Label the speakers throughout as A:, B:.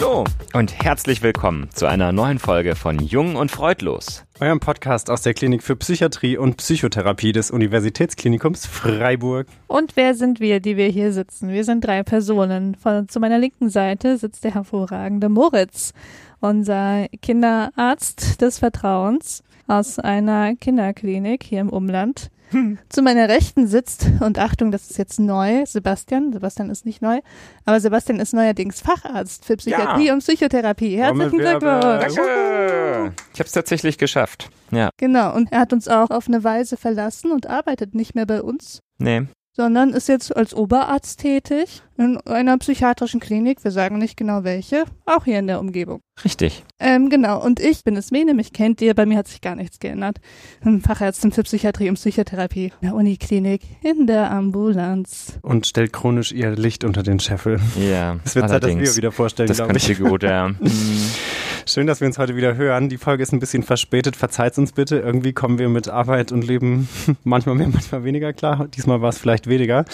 A: Hallo und herzlich willkommen zu einer neuen Folge von Jung und Freudlos.
B: Eurem Podcast aus der Klinik für Psychiatrie und Psychotherapie des Universitätsklinikums Freiburg.
C: Und wer sind wir, die wir hier sitzen? Wir sind drei Personen. Von, zu meiner linken Seite sitzt der hervorragende Moritz, unser Kinderarzt des Vertrauens aus einer Kinderklinik hier im Umland. Zu meiner Rechten sitzt, und Achtung, das ist jetzt neu, Sebastian. Sebastian ist nicht neu, aber Sebastian ist neuerdings Facharzt für Psychiatrie
A: Ja.
C: und Psychotherapie. Herzlichen. Glückwunsch.
A: Danke. Ich habe es tatsächlich geschafft. Ja,
C: Genau, und er hat uns auch auf eine Weise verlassen und arbeitet nicht mehr bei uns,
A: nee.
C: sondern ist jetzt als Oberarzt tätig in einer psychiatrischen Klinik, wir sagen nicht genau welche, auch hier in der Umgebung.
A: Richtig.
C: Ähm, genau, und ich bin Esmene, mich kennt ihr, bei mir hat sich gar nichts geändert. Bin Fachärztin für Psychiatrie und Psychotherapie in der Uniklinik in der Ambulanz.
B: Und stellt chronisch ihr Licht unter den Scheffel.
A: Ja,
B: Es wird Zeit, dass wir
A: allerdings.
B: wieder vorstellen,
A: Das
B: glaube ich.
A: ihr gut, ja.
B: Schön, dass wir uns heute wieder hören. Die Folge ist ein bisschen verspätet. Verzeiht uns bitte. Irgendwie kommen wir mit Arbeit und Leben manchmal mehr, manchmal weniger klar. Diesmal war es vielleicht weniger.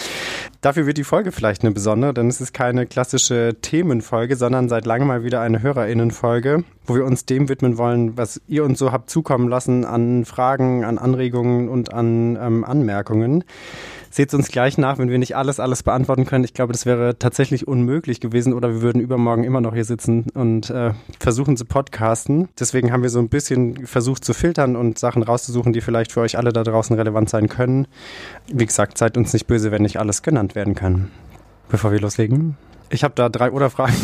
B: Dafür wird die Folge vielleicht eine besondere, denn es ist keine klassische Themenfolge, sondern seit langem mal wieder eine HörerInnenfolge, wo wir uns dem widmen wollen, was ihr uns so habt zukommen lassen an Fragen, an Anregungen und an ähm, Anmerkungen. Seht uns gleich nach, wenn wir nicht alles, alles beantworten können. Ich glaube, das wäre tatsächlich unmöglich gewesen oder wir würden übermorgen immer noch hier sitzen und äh, versuchen zu podcasten. Deswegen haben wir so ein bisschen versucht zu filtern und Sachen rauszusuchen, die vielleicht für euch alle da draußen relevant sein können. Wie gesagt, seid uns nicht böse, wenn nicht alles genannt werden kann. Bevor wir loslegen. Ich habe da drei Oder-Fragen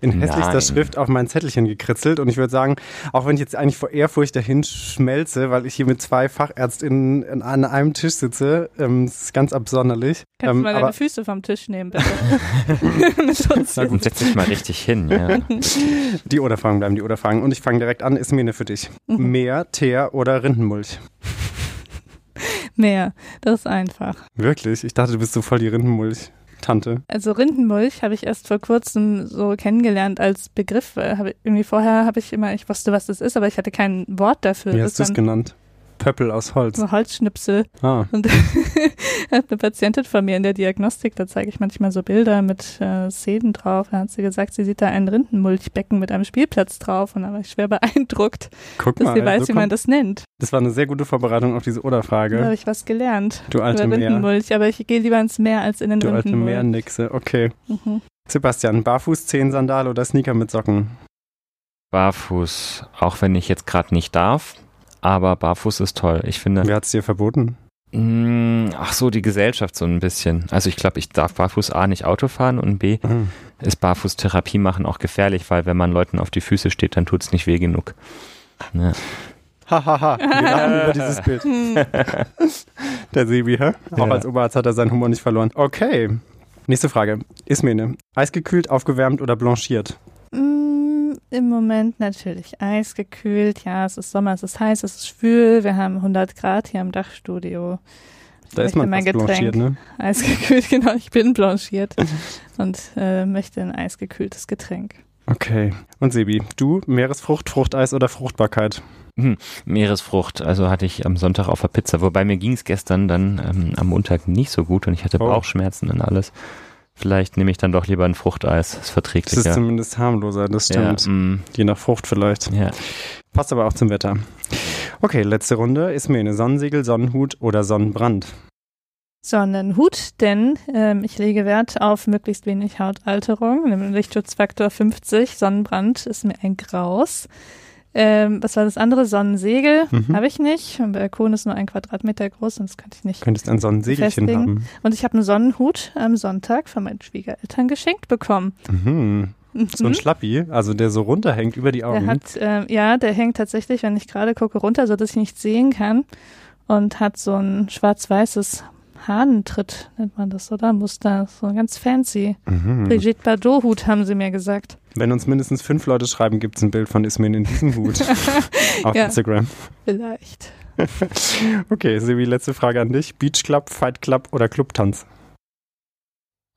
B: in hässlichster
A: Nein.
B: Schrift auf mein Zettelchen gekritzelt und ich würde sagen, auch wenn ich jetzt eigentlich vor Ehrfurcht dahin schmelze, weil ich hier mit zwei FachärztInnen in- an einem Tisch sitze, ähm, das ist ganz absonderlich.
C: Kannst
B: ähm,
C: du mal
B: aber
C: deine Füße vom Tisch nehmen, bitte?
B: Na gut.
A: Setz dich mal richtig hin, ja.
B: die Oder-Fragen bleiben die Oder-Fragen. Und ich fange direkt an, ist mir für dich.
C: Mhm.
B: Meer, Teer oder Rindenmulch?
C: Mehr, das ist einfach.
B: Wirklich? Ich dachte, du bist so voll die Rindenmulch-Tante.
C: Also Rindenmulch habe ich erst vor kurzem so kennengelernt als Begriff. Hab irgendwie vorher habe ich immer, ich wusste, was das ist, aber ich hatte kein Wort dafür.
B: Wie hast du es genannt? Pöppel aus Holz.
C: so Holzschnipsel.
B: Ah,
C: Und hat eine Patientin von mir in der Diagnostik, da zeige ich manchmal so Bilder mit äh, Szenen drauf. Da hat sie gesagt, sie sieht da ein Rindenmulchbecken mit einem Spielplatz drauf. Und da war ich schwer beeindruckt,
B: guck
C: dass
B: mal.
C: sie weiß,
B: so
C: wie man das nennt.
B: das war eine sehr gute Vorbereitung auf diese
C: Da habe
B: Oder-Frage.
C: ich was gelernt.
B: Du alte
C: Über
B: Meer.
C: Rindenmulch, aber ich gehe lieber ins Meer als in den
B: Du alte
C: Rindenmulch.
B: Meernixe. Okay.
C: Mhm.
B: Sebastian, Barfuß, Zehensandal oder Sneaker mit Socken?
A: Barfuß, auch wenn ich jetzt gerade nicht darf. Aber barfuß ist toll. Ich finde,
B: Wer hat es dir verboten?
A: Mm, ach so, die Gesellschaft so ein bisschen. Also ich glaube, ich darf barfuß A nicht Auto fahren und B
B: Mhm.
A: ist barfuß Therapie machen auch gefährlich, weil wenn man Leuten auf die Füße steht, dann tut's nicht weh genug. Ja.
B: Hahaha, wir lachen über dieses Bild.
C: Hm.
B: Der Sebi, hä? Auch
A: Ja.
B: als Oberarzt hat er seinen Humor nicht verloren. Okay. Nächste Frage. Ismene, eisgekühlt, aufgewärmt oder blanchiert?
C: Mm, Im Moment natürlich eisgekühlt. Ja, es ist Sommer, es ist heiß, es ist schwül. Wir haben 100 Grad hier im Dachstudio. Ich
B: Da ist
C: möchte
B: man
C: mein
B: fast blanchiert, ne?
C: Eisgekühlt, genau. Ich bin blanchiert und äh, möchte ein eisgekühltes Getränk.
B: Okay. Und Sebi, du, Meeresfrucht, Fruchteis oder Fruchtbarkeit?
A: Meeresfrucht, also hatte ich am Sonntag auf der Pizza, wobei mir ging's gestern dann ähm, am Montag nicht so gut und ich hatte
B: Oh.
A: Bauchschmerzen und alles. Vielleicht nehme ich dann doch lieber ein Fruchteis, ist
B: Das ist zumindest harmloser, das
A: ja,
B: stimmt.
A: mm,
B: Je nach Frucht vielleicht.
A: ja.
B: Passt aber auch zum Wetter. Okay, letzte Runde. Ismene, Sonnensegel, Sonnenhut oder Sonnenbrand?
C: Sonnenhut, denn ähm, ich lege Wert auf möglichst wenig Hautalterung, nämlich Lichtschutzfaktor 50. Sonnenbrand ist mir ein Graus. Ähm, was war das andere? Sonnensegel
B: Mhm.
C: habe ich nicht. Mein Balkon ist nur ein Quadratmeter groß das könnte ich nicht.
B: Könntest ein Sonnensegelchen
C: Festlegen.
B: haben.
C: Und ich habe einen Sonnenhut am Sonntag von meinen Schwiegereltern geschenkt bekommen.
B: Mhm. So ein
C: Mhm.
B: Schlappi, also der so runterhängt über die Augen.
C: Der hat, ähm, ja, der hängt tatsächlich, wenn ich gerade gucke, runter, so dass ich nichts sehen kann. Und hat so ein schwarz-weißes Hahnentritt, nennt man das, oder? Muster, so ganz fancy.
B: mhm.
C: Brigitte Bardot-Hut, haben sie mir gesagt.
B: Wenn uns mindestens fünf Leute schreiben, gibt es ein Bild von Ismin in diesem Hut auf
C: Ja.
B: Instagram.
C: Vielleicht.
B: Okay, Sebi, letzte Frage an dich. Beach Club, Fight Club oder Clubtanz?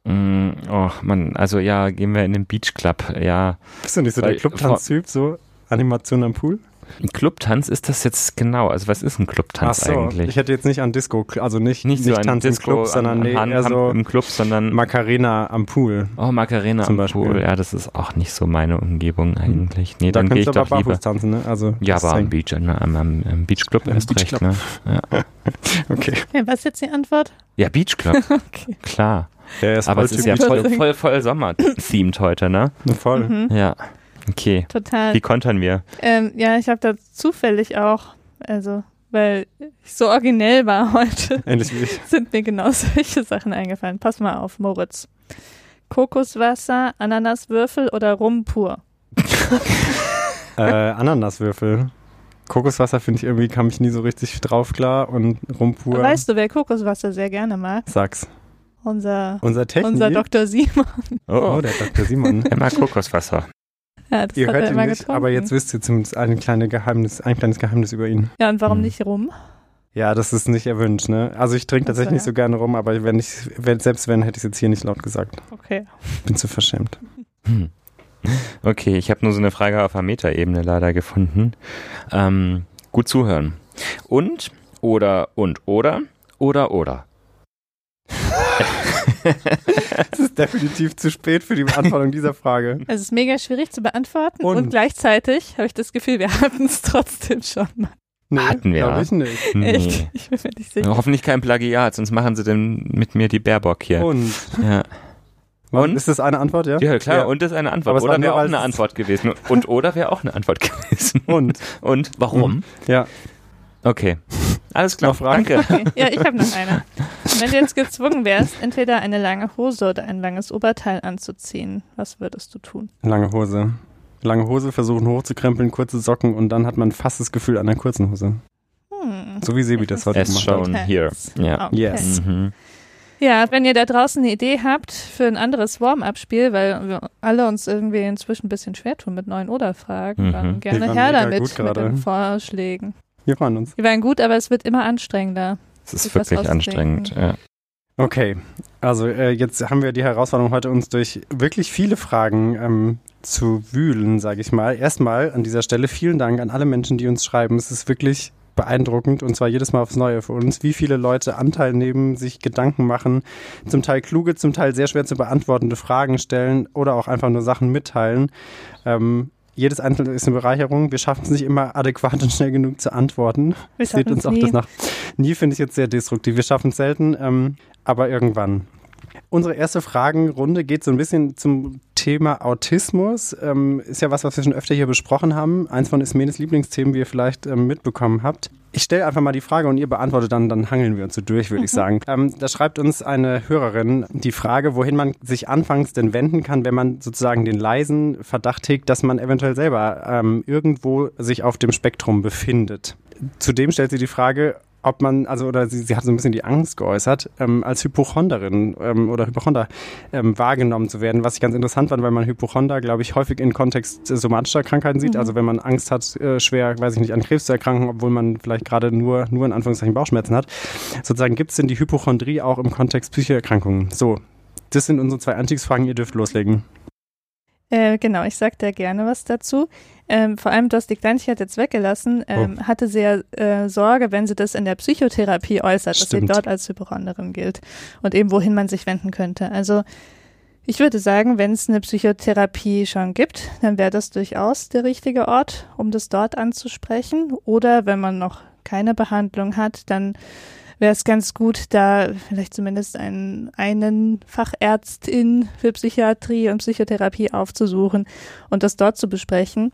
A: Mm, oh Mann, also ja, gehen wir in den Beach Club, ja.
B: Bist du nicht so
A: Weil-
B: der Clubtanz-Typ, so Animation am Pool?
A: Ein Clubtanz ist das jetzt genau? Also was ist ein Clubtanz
B: Ach so,
A: eigentlich?
B: ich hätte jetzt nicht an Disco, also nicht,
A: nicht so ein
B: Tanz
A: Disco
B: im Club, sondern
A: an,
B: nee,
A: an,
B: eher so
A: im Club, sondern
B: Macarena am Pool.
A: Oh, Macarena
B: Zum
A: am
B: Beispiel.
A: Pool. Ja, das ist auch nicht so meine Umgebung eigentlich. Nee,
B: da
A: dann gehe
B: kannst
A: ich
B: du aber
A: doch lieber.
B: tanzen, ne? Also,
A: Ja, aber am Beach, ne, am, am, am Beachclub
B: Am
A: erst recht,
B: Beachclub.
A: ne? Ja.
B: Okay.
C: Okay, was ist jetzt die Antwort?
A: ja, Beachclub,
C: Okay.
A: klar.
B: Ist
A: Aber
B: voll
A: es ist ja voll, voll, voll Sommer-themed heute, ne?
B: voll.
C: Mhm,
A: Ja. Okay.
C: total.
A: Wie kontern wir?
C: Ähm, ja, ich habe da zufällig auch, also weil ich so originell war heute,
B: wie ich.
C: sind mir genau solche Sachen eingefallen. Pass mal auf, Moritz. Kokoswasser, Ananaswürfel oder Rum pur?
B: Äh, Ananaswürfel. Kokoswasser finde ich irgendwie, kam ich nie so richtig drauf klar und Rumpur.
C: Weißt du, wer Kokoswasser sehr gerne mag?
B: Sag's.
C: Unser,
B: Unser Technik.
C: unser Dr. Simon.
B: Oh,
A: Oh,
B: der Dr. Simon.
A: er mag Kokoswasser.
C: Ja, das
B: Ihr hört
C: er
B: ihn
C: immer
B: nicht,
C: getrunken.
B: aber jetzt wisst ihr zumindest ein, kleine Geheimnis, ein kleines Geheimnis über ihn.
C: Ja, und warum
A: Hm.
C: nicht Rum?
B: Ja, das ist nicht erwünscht, ne? Also ich trinke tatsächlich nicht so gerne rum, aber wenn ich, wenn, selbst wenn, hätte ich es jetzt hier nicht laut gesagt.
C: Okay.
B: Bin zu verschämt.
A: Hm. Okay, ich habe nur so eine Frage auf der Metaebene leider gefunden. Ähm, gut zuhören. Und, oder, und, oder, oder, oder.
B: Es ist definitiv zu spät für die Beantwortung dieser Frage.
C: Es ist mega schwierig zu beantworten und,
B: Und?
C: gleichzeitig habe ich das Gefühl, wir hatten es trotzdem schon mal.
B: Nee,
A: Hatten wir.
B: glaub ich nicht.
C: Echt? Ich bin mir nicht sicher.
A: Hoffentlich kein Plagiat, sonst machen sie denn mit mir die Baerbock hier.
B: Und?
A: Ja. Und?
B: Ist das eine Antwort, ja?
A: ja, klar,
B: Ja.
A: und das ist eine Antwort.
B: Aber
A: Oder wäre auch eine Antwort gewesen. Und oder wäre auch eine Antwort gewesen.
B: Und?
A: Und warum?
B: Ja.
A: Okay. Alles klar.
B: Noch Fragen?
A: Danke.
C: Okay. Ja, ich habe noch eine. Wenn du jetzt gezwungen wärst, entweder eine lange Hose oder ein langes Oberteil anzuziehen, was würdest du tun?
B: Lange Hose. Lange Hose, versuchen hochzukrempeln, kurze Socken und dann hat man fast das Gefühl an der kurzen Hose.
C: Hm.
B: So wie Sebi das heute
A: As
B: gemacht hat.
A: shown here. Ja.
C: Okay.
B: Yes.
A: Mhm.
C: Ja, wenn ihr da draußen eine Idee habt für ein anderes Warm-up-Spiel, weil wir alle uns irgendwie inzwischen ein bisschen schwer tun mit neuen Oder-Fragen,
A: Mhm.
C: dann gerne her damit mit den Vorschlägen.
B: Wir freuen uns.
C: Die waren gut, aber es wird immer anstrengender.
A: Es ist wirklich anstrengend. Ja.
B: Okay, also äh, jetzt haben wir die Herausforderung heute uns durch wirklich viele Fragen ähm, zu wühlen, sage ich mal. Erstmal an dieser Stelle vielen Dank an alle Menschen, die uns schreiben. Es ist wirklich beeindruckend und zwar jedes Mal aufs Neue für uns, wie viele Leute Anteil nehmen, sich Gedanken machen, zum Teil kluge, zum Teil sehr schwer zu beantwortende Fragen stellen oder auch einfach nur Sachen mitteilen. Ähm, jedes Einzelne ist eine Bereicherung. Wir schaffen es nicht immer adäquat und schnell genug zu antworten.
C: Wir
B: Seht uns auch
C: nie.
B: das nach. Nie finde ich jetzt sehr destruktiv. Wir schaffen es selten, ähm, aber irgendwann. Unsere erste Fragenrunde geht so ein bisschen zum Thema Autismus. Ähm, ist ja was, was wir schon öfter hier besprochen haben. Eins von Ismenes Lieblingsthemen, wie ihr vielleicht ähm, mitbekommen habt. Ich stelle einfach mal die Frage und ihr beantwortet dann, dann hangeln wir uns so durch, würde ich sagen. Ähm, da schreibt uns eine Hörerin die Frage, wohin man sich anfangs denn wenden kann, wenn man sozusagen den leisen Verdacht hegt, dass man eventuell selber ähm, irgendwo sich auf dem Spektrum befindet. Zudem stellt sie die Frage, ob man, also oder sie, sie hat so ein bisschen die Angst geäußert, ähm, als Hypochonderin ähm, oder Hypochonder ähm, wahrgenommen zu werden, was ich ganz interessant fand, weil man Hypochonder, glaube ich, häufig in Kontext äh, somatischer Krankheiten sieht.
C: Mhm.
B: Also wenn man Angst hat, äh, schwer, weiß ich nicht, an Krebs zu erkranken, obwohl man vielleicht gerade nur, nur in Anführungszeichen Bauchschmerzen hat. Sozusagen gibt es denn die Hypochondrie auch im Kontext psychischer Erkrankungen? So, das sind unsere zwei Einstiegsfragen, ihr dürft loslegen.
C: Äh, genau, ich sag da gerne was dazu. Ähm, vor allem, du hast die Kleinigkeit jetzt weggelassen, ähm, hatte sie ja äh, Sorge, wenn sie das in der Psychotherapie äußert, dass sie
B: Stimmt.
C: dort als Hypochonderin gilt und eben wohin man sich wenden könnte. Also ich würde sagen, wenn es eine Psychotherapie schon gibt, dann wäre das durchaus der richtige Ort, um das dort anzusprechen. Oder wenn man noch keine Behandlung hat, dann wäre es ganz gut, da vielleicht zumindest einen, einen Fachärztin für Psychiatrie und Psychotherapie aufzusuchen und das dort zu besprechen.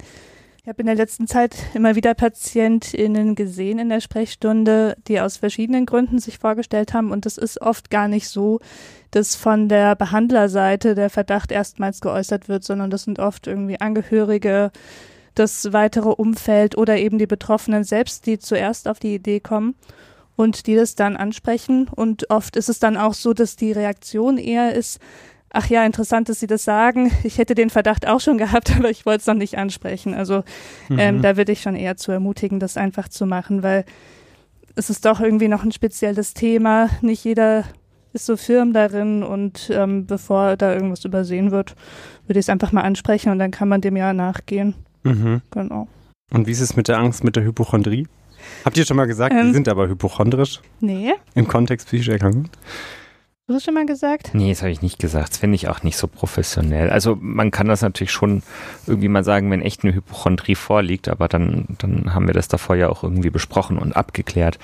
C: Ich habe in der letzten Zeit immer wieder PatientInnen gesehen in der Sprechstunde, die aus verschiedenen Gründen sich vorgestellt haben. Und es ist oft gar nicht so, dass von der Behandlerseite der Verdacht erstmals geäußert wird, sondern das sind oft irgendwie Angehörige, das weitere Umfeld oder eben die Betroffenen selbst, die zuerst auf die Idee kommen und die das dann ansprechen. Und oft ist es dann auch so, dass die Reaktion eher ist, ach ja, interessant, dass Sie das sagen. Ich hätte den Verdacht auch schon gehabt, aber ich wollte es noch nicht ansprechen. Also ähm,
B: Mhm.
C: da würde ich schon eher zu ermutigen, das einfach zu machen, weil es ist doch irgendwie noch ein spezielles Thema. Nicht jeder ist so firm darin und ähm, bevor da irgendwas übersehen wird, würde ich es einfach mal ansprechen und dann kann man dem ja nachgehen.
B: Mhm.
C: Genau.
B: Und wie ist es mit der Angst mit der Hypochondrie? Habt ihr schon mal gesagt, ähm, die sind aber hypochondrisch?
C: Nee.
B: Im Kontext psychischer Erkrankung?
C: Hast du das schon mal gesagt?
A: Nee, das habe ich nicht gesagt. Das finde ich auch nicht so professionell. Also man kann das natürlich schon irgendwie mal sagen, wenn echt eine Hypochondrie vorliegt, aber dann, dann haben wir das davor ja auch irgendwie besprochen und abgeklärt.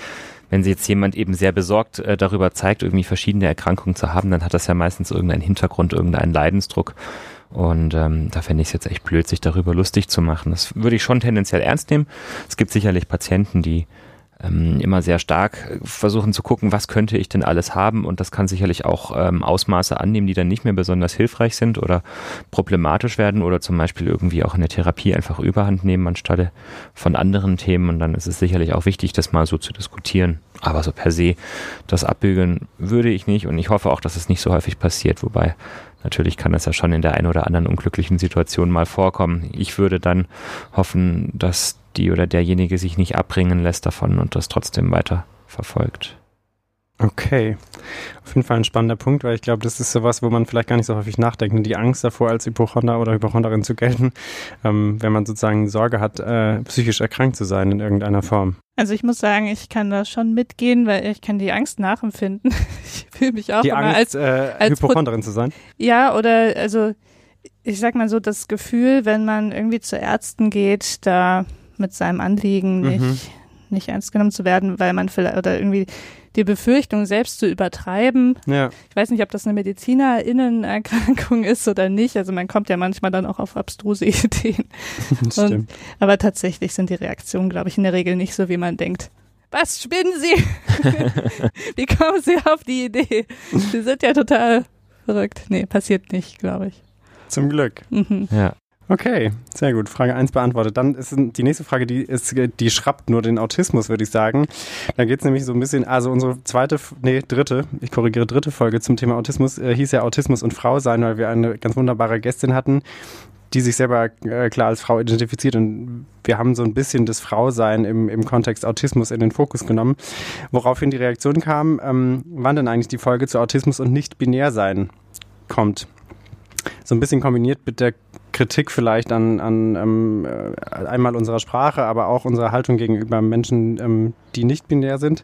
A: Wenn sich jetzt jemand eben sehr besorgt äh, darüber zeigt, irgendwie verschiedene Erkrankungen zu haben, dann hat das ja meistens irgendeinen Hintergrund, irgendeinen Leidensdruck. Und ähm, da fände ich es jetzt echt blöd, sich darüber lustig zu machen. Das würde ich schon tendenziell ernst nehmen. Es gibt sicherlich Patienten, die ähm, immer sehr stark versuchen zu gucken, was könnte ich denn alles haben und das kann sicherlich auch ähm, Ausmaße annehmen, die dann nicht mehr besonders hilfreich sind oder problematisch werden oder zum Beispiel irgendwie auch in der Therapie einfach überhand nehmen anstelle von anderen Themen und dann ist es sicherlich auch wichtig, das mal so zu diskutieren. Aber so per se, das abbügeln würde ich nicht und ich hoffe auch, dass es nicht so häufig passiert, wobei Natürlich kann das ja schon in der einen oder anderen unglücklichen Situation mal vorkommen. Ich würde dann hoffen, dass die oder derjenige sich nicht abbringen lässt davon und das trotzdem weiter verfolgt.
B: Okay. Auf jeden Fall ein spannender Punkt, weil ich glaube, das ist sowas, wo man vielleicht gar nicht so häufig nachdenkt. Die Angst davor, als Hypochonder oder Hypochonderin zu gelten, ähm, wenn man sozusagen Sorge hat, äh, psychisch erkrankt zu sein in irgendeiner Form.
C: Also ich muss sagen, ich kann da schon mitgehen, weil ich kann die Angst nachempfinden. Ich fühle mich auch
B: die
C: immer
B: Angst,
C: als,
B: äh, als Hypochonderin zu sein.
C: Ja, oder also ich sag mal so, das Gefühl, wenn man irgendwie zu Ärzten geht, da mit seinem Anliegen nicht, mhm. nicht ernst genommen zu werden, weil man vielleicht oder irgendwie die Befürchtung selbst zu übertreiben. Ja. Ich weiß nicht, ob das eine Medizinerinnenerkrankung ist oder nicht. Also man kommt ja manchmal dann auch auf abstruse Ideen.
B: Stimmt. Und,
C: aber tatsächlich sind die Reaktionen, glaube ich, in der Regel nicht so, wie man denkt. Was spinnen Sie? wie kommen Sie auf die Idee? Sie sind ja total verrückt. Nee, passiert nicht, glaube ich.
B: Zum Glück.
C: Mhm.
A: Ja.
B: Okay, sehr gut. Frage 1 beantwortet. Dann ist die nächste Frage, die ist, die schrappt nur den Autismus, würde ich sagen. Da geht es nämlich so ein bisschen, also unsere zweite, nee, dritte, ich korrigiere, dritte Folge zum Thema Autismus äh, hieß ja Autismus und Frau sein, weil wir eine ganz wunderbare Gästin hatten, die sich selber äh, klar als Frau identifiziert und wir haben so ein bisschen das Frausein im, im Kontext Autismus in den Fokus genommen, woraufhin die Reaktion kam, ähm, wann denn eigentlich die Folge zu Autismus und nicht binär sein kommt. So ein bisschen kombiniert mit der Kritik vielleicht an, an ähm, äh, einmal unserer Sprache, aber auch unserer Haltung gegenüber Menschen, ähm, die nicht binär sind.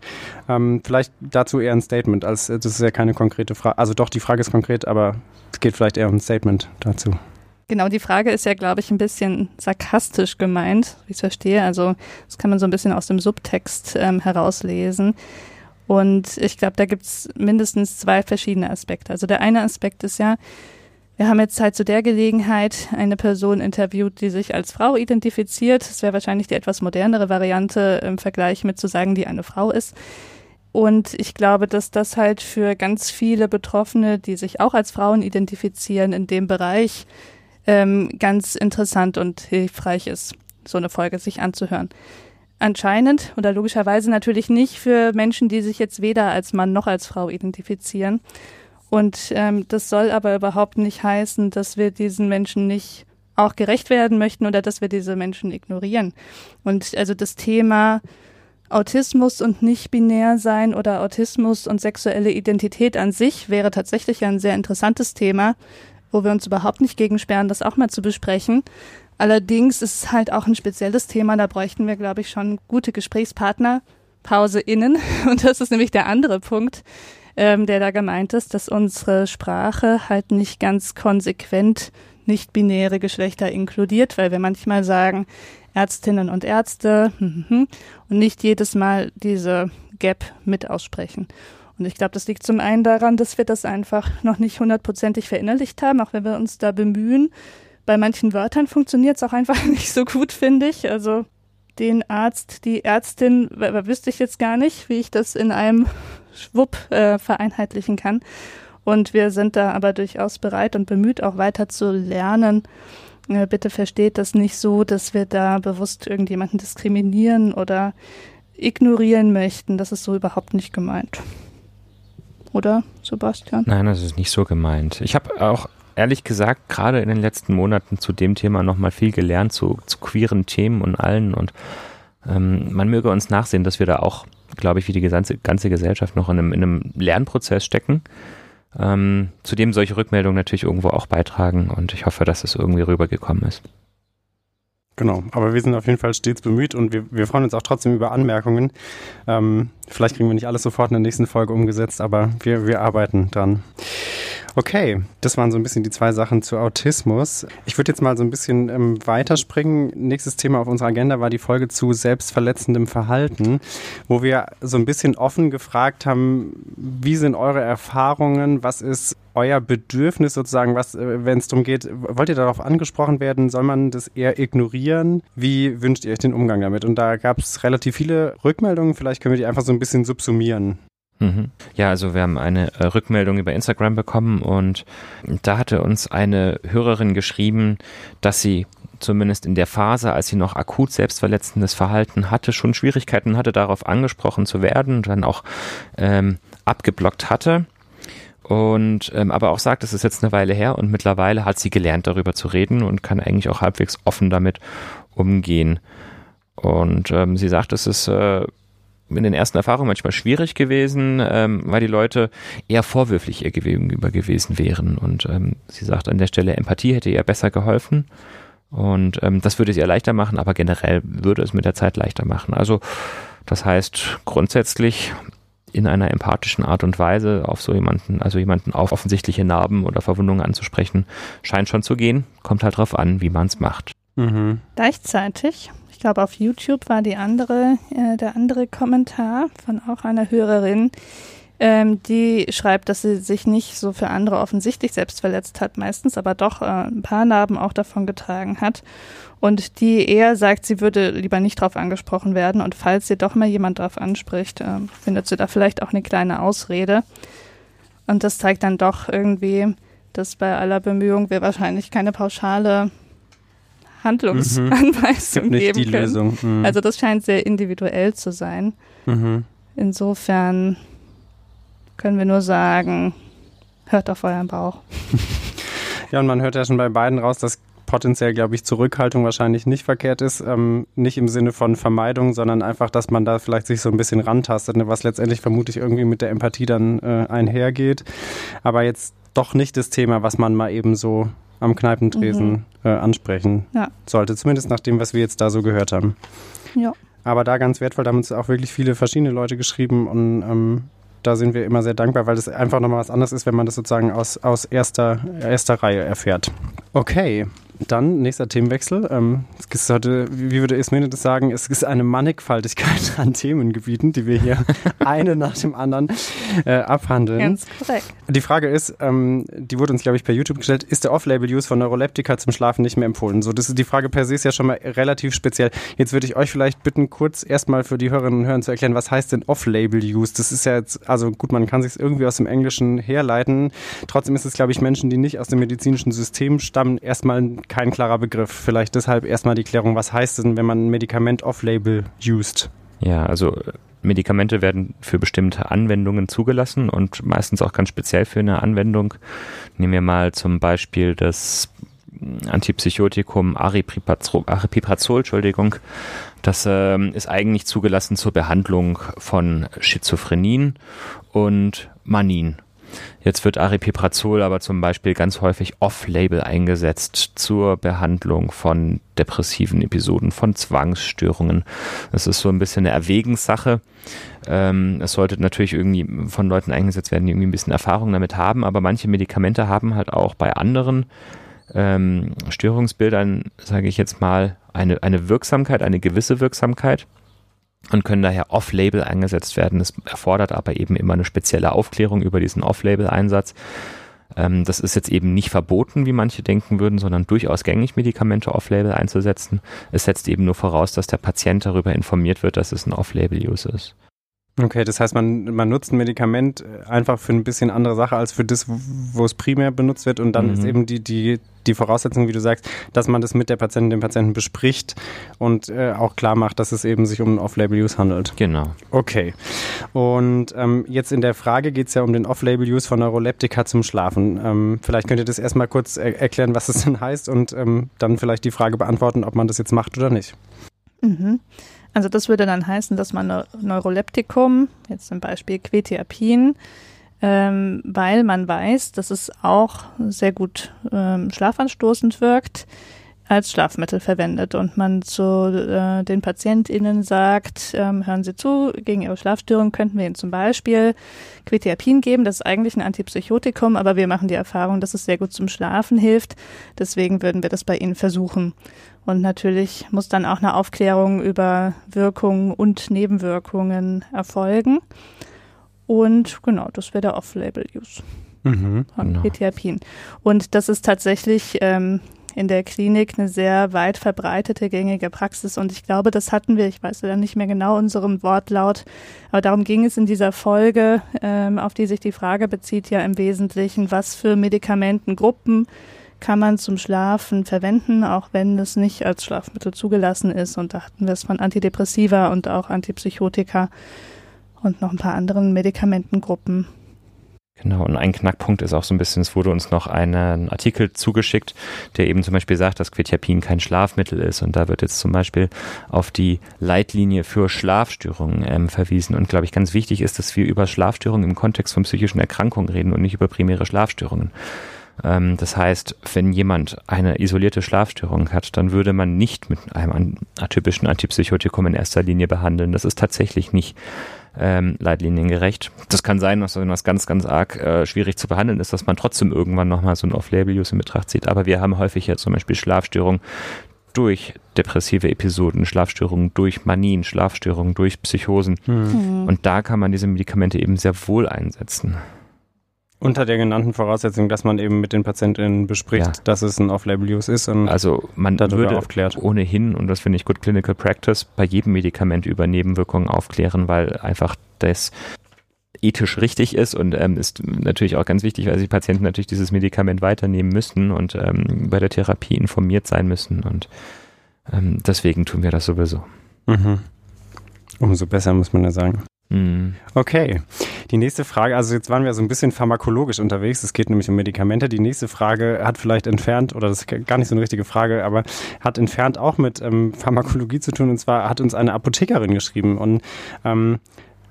B: Ähm, vielleicht dazu eher ein Statement, als das ist ja keine konkrete Frage. Also doch, die Frage ist konkret, aber es geht vielleicht eher um ein Statement dazu.
C: Genau, die Frage ist ja, glaube ich, ein bisschen sarkastisch gemeint, wie ich es verstehe. Also das kann man so ein bisschen aus dem Subtext ähm, herauslesen. Und ich glaube, da gibt es mindestens zwei verschiedene Aspekte. Also der eine Aspekt ist ja, wir haben jetzt halt zu der Gelegenheit eine Person interviewt, die sich als Frau identifiziert. Das wäre wahrscheinlich die etwas modernere Variante im Vergleich mit zu sagen, die eine Frau ist. Und ich glaube, dass das halt für ganz viele Betroffene, die sich auch als Frauen identifizieren, in dem Bereich ähm, ganz interessant und hilfreich ist, so eine Folge sich anzuhören. Anscheinend oder logischerweise natürlich nicht für Menschen, die sich jetzt weder als Mann noch als Frau identifizieren. Und ähm, das soll aber überhaupt nicht heißen, dass wir diesen Menschen nicht auch gerecht werden möchten oder dass wir diese Menschen ignorieren. Und also das Thema Autismus und nicht binär sein oder Autismus und sexuelle Identität an sich wäre tatsächlich ein sehr interessantes Thema, wo wir uns überhaupt nicht gegensperren, das auch mal zu besprechen. Allerdings ist es halt auch ein spezielles Thema, da bräuchten wir, glaube ich, schon gute Gesprächspartner, Pause innen. Und das ist nämlich der andere Punkt ähm, der da gemeint ist, dass unsere Sprache halt nicht ganz konsequent nicht-binäre Geschlechter inkludiert, weil wir manchmal sagen Ärztinnen und Ärzte und nicht jedes Mal diese Gap mit aussprechen. Und ich glaube, das liegt zum einen daran, dass wir das einfach noch nicht hundertprozentig verinnerlicht haben, auch wenn wir uns da bemühen. Bei manchen Wörtern funktioniert es auch einfach nicht so gut, finde ich. Also den Arzt, die Ärztin, wüsste ich jetzt gar nicht, wie ich das in einem Schwupp äh, vereinheitlichen kann. Und wir sind da aber durchaus bereit und bemüht, auch weiter zu lernen. Äh, bitte versteht das nicht so, dass wir da bewusst irgendjemanden diskriminieren oder ignorieren möchten. Das ist so überhaupt nicht gemeint. Oder, Sebastian?
A: Nein, das ist nicht so gemeint. Ich habe auch ehrlich gesagt gerade in den letzten Monaten zu dem Thema nochmal viel gelernt, zu, zu queeren Themen und allen. Und ähm, man möge uns nachsehen, dass wir da auch glaube ich, wie die ganze, ganze Gesellschaft noch in einem, in einem Lernprozess stecken, ähm, zu dem solche Rückmeldungen natürlich irgendwo auch beitragen und ich hoffe, dass es irgendwie rübergekommen ist.
B: Genau, aber wir sind auf jeden Fall stets bemüht und wir, wir freuen uns auch trotzdem über Anmerkungen. Ähm, vielleicht kriegen wir nicht alles sofort in der nächsten Folge umgesetzt, aber wir, wir arbeiten dran. Okay, das waren so ein bisschen die zwei Sachen zu Autismus. Ich würde jetzt mal so ein bisschen ähm, weiterspringen. Nächstes Thema auf unserer Agenda war die Folge zu selbstverletzendem Verhalten, wo wir so ein bisschen offen gefragt haben, wie sind eure Erfahrungen, was ist euer Bedürfnis sozusagen, was, äh, wenn es darum geht, wollt ihr darauf angesprochen werden, soll man das eher ignorieren? Wie wünscht ihr euch den Umgang damit? Und da gab es relativ viele Rückmeldungen, vielleicht können wir die einfach so ein bisschen subsumieren.
A: Mhm. Ja, also wir haben eine äh, Rückmeldung über Instagram bekommen und da hatte uns eine Hörerin geschrieben, dass sie zumindest in der Phase, als sie noch akut selbstverletzendes Verhalten hatte, schon Schwierigkeiten hatte, darauf angesprochen zu werden und dann auch ähm, abgeblockt hatte. Und ähm, aber auch sagt, es ist jetzt eine Weile her und mittlerweile hat sie gelernt, darüber zu reden und kann eigentlich auch halbwegs offen damit umgehen. Und ähm, sie sagt, es ist äh, in den ersten Erfahrungen manchmal schwierig gewesen, ähm, weil die Leute eher vorwürflich ihr gegenüber gewesen wären. Und ähm, sie sagt an der Stelle, Empathie hätte ihr besser geholfen. Und ähm, das würde es ihr leichter machen, aber generell würde es mit der Zeit leichter machen. Also das heißt grundsätzlich in einer empathischen Art und Weise auf so jemanden, also jemanden auf offensichtliche Narben oder Verwundungen anzusprechen, scheint schon zu gehen. Kommt halt drauf an, wie man es macht.
C: Mhm. Gleichzeitig ich glaube, auf YouTube war die andere, äh, der andere Kommentar von auch einer Hörerin, ähm, die schreibt, dass sie sich nicht so für andere offensichtlich selbst verletzt hat, meistens aber doch äh, ein paar Narben auch davon getragen hat. Und die eher sagt, sie würde lieber nicht darauf angesprochen werden. Und falls sie doch mal jemand darauf anspricht, äh, findet sie da vielleicht auch eine kleine Ausrede. Und das zeigt dann doch irgendwie, dass bei aller Bemühung wir wahrscheinlich keine pauschale Handlungsanweisung
B: mhm.
C: geben
B: die
C: können.
B: Lösung. Mhm.
C: Also das scheint sehr individuell zu sein.
B: Mhm.
C: Insofern können wir nur sagen, hört auf euren Bauch.
B: Ja, und man hört ja schon bei beiden raus, dass potenziell, glaube ich, Zurückhaltung wahrscheinlich nicht verkehrt ist. Ähm, nicht im Sinne von Vermeidung, sondern einfach, dass man da vielleicht sich so ein bisschen rantastet, ne, was letztendlich vermutlich irgendwie mit der Empathie dann äh, einhergeht. Aber jetzt doch nicht das Thema, was man mal eben so am Kneipentresen mhm. äh, ansprechen
C: ja.
B: sollte. Zumindest nach dem, was wir jetzt da so gehört haben.
C: Ja.
B: Aber da ganz wertvoll, da haben uns auch wirklich viele verschiedene Leute geschrieben und ähm, da sind wir immer sehr dankbar, weil das einfach nochmal was anderes ist, wenn man das sozusagen aus, aus erster, erster Reihe erfährt. Okay, dann nächster Themenwechsel. Ähm, es ist heute, wie würde Ismene das sagen, es ist eine Mannigfaltigkeit an Themengebieten, die wir hier eine nach dem anderen äh, abhandeln.
C: Ganz korrekt.
B: Die Frage ist, ähm, die wurde uns, glaube ich, per YouTube gestellt, ist der Off-Label-Use von Neuroleptika zum Schlafen nicht mehr empfohlen? So, das ist die Frage per se ist ja schon mal relativ speziell. Jetzt würde ich euch vielleicht bitten, kurz erstmal für die Hörerinnen und Hörer zu erklären, was heißt denn Off-Label-Use? Das ist ja jetzt, also gut, man kann sich irgendwie aus dem Englischen herleiten. Trotzdem ist es, glaube ich, Menschen, die nicht aus dem medizinischen System stammen, erstmal kein klarer Begriff. Vielleicht deshalb erstmal die Klärung, was heißt denn, wenn man ein Medikament off-label used?
A: Ja, also äh, Medikamente werden für bestimmte Anwendungen zugelassen und meistens auch ganz speziell für eine Anwendung. Nehmen wir mal zum Beispiel das Antipsychotikum Aripiprazol, Entschuldigung. Das ähm, ist eigentlich zugelassen zur Behandlung von Schizophrenien und Manien. Jetzt wird Aripiprazol aber zum Beispiel ganz häufig off-label eingesetzt zur Behandlung von depressiven Episoden, von Zwangsstörungen. Das ist so ein bisschen eine Erwägenssache. Ähm, es sollte natürlich irgendwie von Leuten eingesetzt werden, die irgendwie ein bisschen Erfahrung damit haben, aber manche Medikamente haben halt auch bei anderen ähm, Störungsbildern, sage ich jetzt mal, eine, eine Wirksamkeit, eine gewisse Wirksamkeit und können daher off-label eingesetzt werden. Das erfordert aber eben immer eine spezielle Aufklärung über diesen off-label-Einsatz. Ähm, das ist jetzt eben nicht verboten, wie manche denken würden, sondern durchaus gängig, Medikamente off-label einzusetzen. Es setzt eben nur voraus, dass der Patient darüber informiert wird, dass es ein off-label-Use ist.
B: Okay, das heißt, man, man nutzt ein Medikament einfach für ein bisschen andere Sache als für das, wo es primär benutzt wird. Und dann mhm. ist eben die, die, die Voraussetzung, wie du sagst, dass man das mit der Patientin, dem Patienten bespricht und äh, auch klar macht, dass es eben sich um Off-Label-Use handelt.
A: Genau.
B: Okay. Und ähm, jetzt in der Frage geht es ja um den Off-Label-Use von Neuroleptika zum Schlafen. Ähm, vielleicht könnt ihr das erstmal kurz er erklären, was das denn heißt und ähm, dann vielleicht die Frage beantworten, ob man das jetzt macht oder nicht.
C: Mhm. Also das würde dann heißen, dass man Neuroleptikum, jetzt zum Beispiel Quetiapin, ähm, weil man weiß, dass es auch sehr gut ähm, schlafanstoßend wirkt, als Schlafmittel verwendet und man zu äh, den PatientInnen sagt, ähm, hören Sie zu, gegen Ihre Schlafstörung könnten wir Ihnen zum Beispiel Quetiapin geben. Das ist eigentlich ein Antipsychotikum, aber wir machen die Erfahrung, dass es sehr gut zum Schlafen hilft. Deswegen würden wir das bei Ihnen versuchen. Und natürlich muss dann auch eine Aufklärung über Wirkungen und Nebenwirkungen erfolgen. Und genau, das wäre der Off-Label-Use
B: Mhm.
C: von
A: Genau.
C: Quetiapin. Und das ist tatsächlich ähm, in der Klinik eine sehr weit verbreitete gängige Praxis. Und ich glaube, das hatten wir, ich weiß ja nicht mehr genau unseren Wortlaut, aber darum ging es in dieser Folge, ähm, auf die sich die Frage bezieht, ja im Wesentlichen, was für Medikamentengruppen kann man zum Schlafen verwenden, auch wenn es nicht als Schlafmittel zugelassen ist. Und da hatten wir es von Antidepressiva und auch Antipsychotika und noch ein paar anderen Medikamentengruppen.
A: Genau, und ein Knackpunkt ist auch so ein bisschen, es wurde uns noch einen Artikel zugeschickt, der eben zum Beispiel sagt, dass Quetiapin kein Schlafmittel ist. Und da wird jetzt zum Beispiel auf die Leitlinie für Schlafstörungen ähm, verwiesen. Und glaube ich, ganz wichtig ist, dass wir über Schlafstörungen im Kontext von psychischen Erkrankungen reden und nicht über primäre Schlafstörungen. Ähm, das heißt, wenn jemand eine isolierte Schlafstörung hat, dann würde man nicht mit einem atypischen Antipsychotikum in erster Linie behandeln. Das ist tatsächlich nicht ähm, leitliniengerecht. Das kann sein, dass wenn was ganz, ganz arg äh, schwierig zu behandeln ist, dass man trotzdem irgendwann nochmal so ein Off-Label-Use in Betracht zieht. Aber wir haben häufig ja zum Beispiel Schlafstörungen durch depressive Episoden, Schlafstörungen durch Manien, Schlafstörungen durch Psychosen.
B: Mhm.
A: Und da kann man diese Medikamente eben sehr wohl einsetzen.
B: Unter der genannten Voraussetzung, dass man eben mit den PatientInnen bespricht,
A: Ja.
B: dass es ein Off-Label-Use ist und
A: Also man
B: darüber
A: würde
B: aufklärt.
A: ohnehin, und das finde ich Good Clinical Practice, bei jedem Medikament über Nebenwirkungen aufklären, weil einfach das ethisch richtig ist und ähm, ist natürlich auch ganz wichtig, weil die Patienten natürlich dieses Medikament weiternehmen müssen und ähm, bei der Therapie informiert sein müssen und ähm, deswegen tun wir das sowieso.
B: Mhm. Umso besser, muss man ja sagen.
A: Mhm.
B: Okay, die nächste Frage, also jetzt waren wir so ein bisschen pharmakologisch unterwegs, es geht nämlich um Medikamente. Die nächste Frage hat vielleicht entfernt, oder das ist gar nicht so eine richtige Frage, aber hat entfernt auch mit ähm, Pharmakologie zu tun. Und zwar hat uns eine Apothekerin geschrieben und ähm,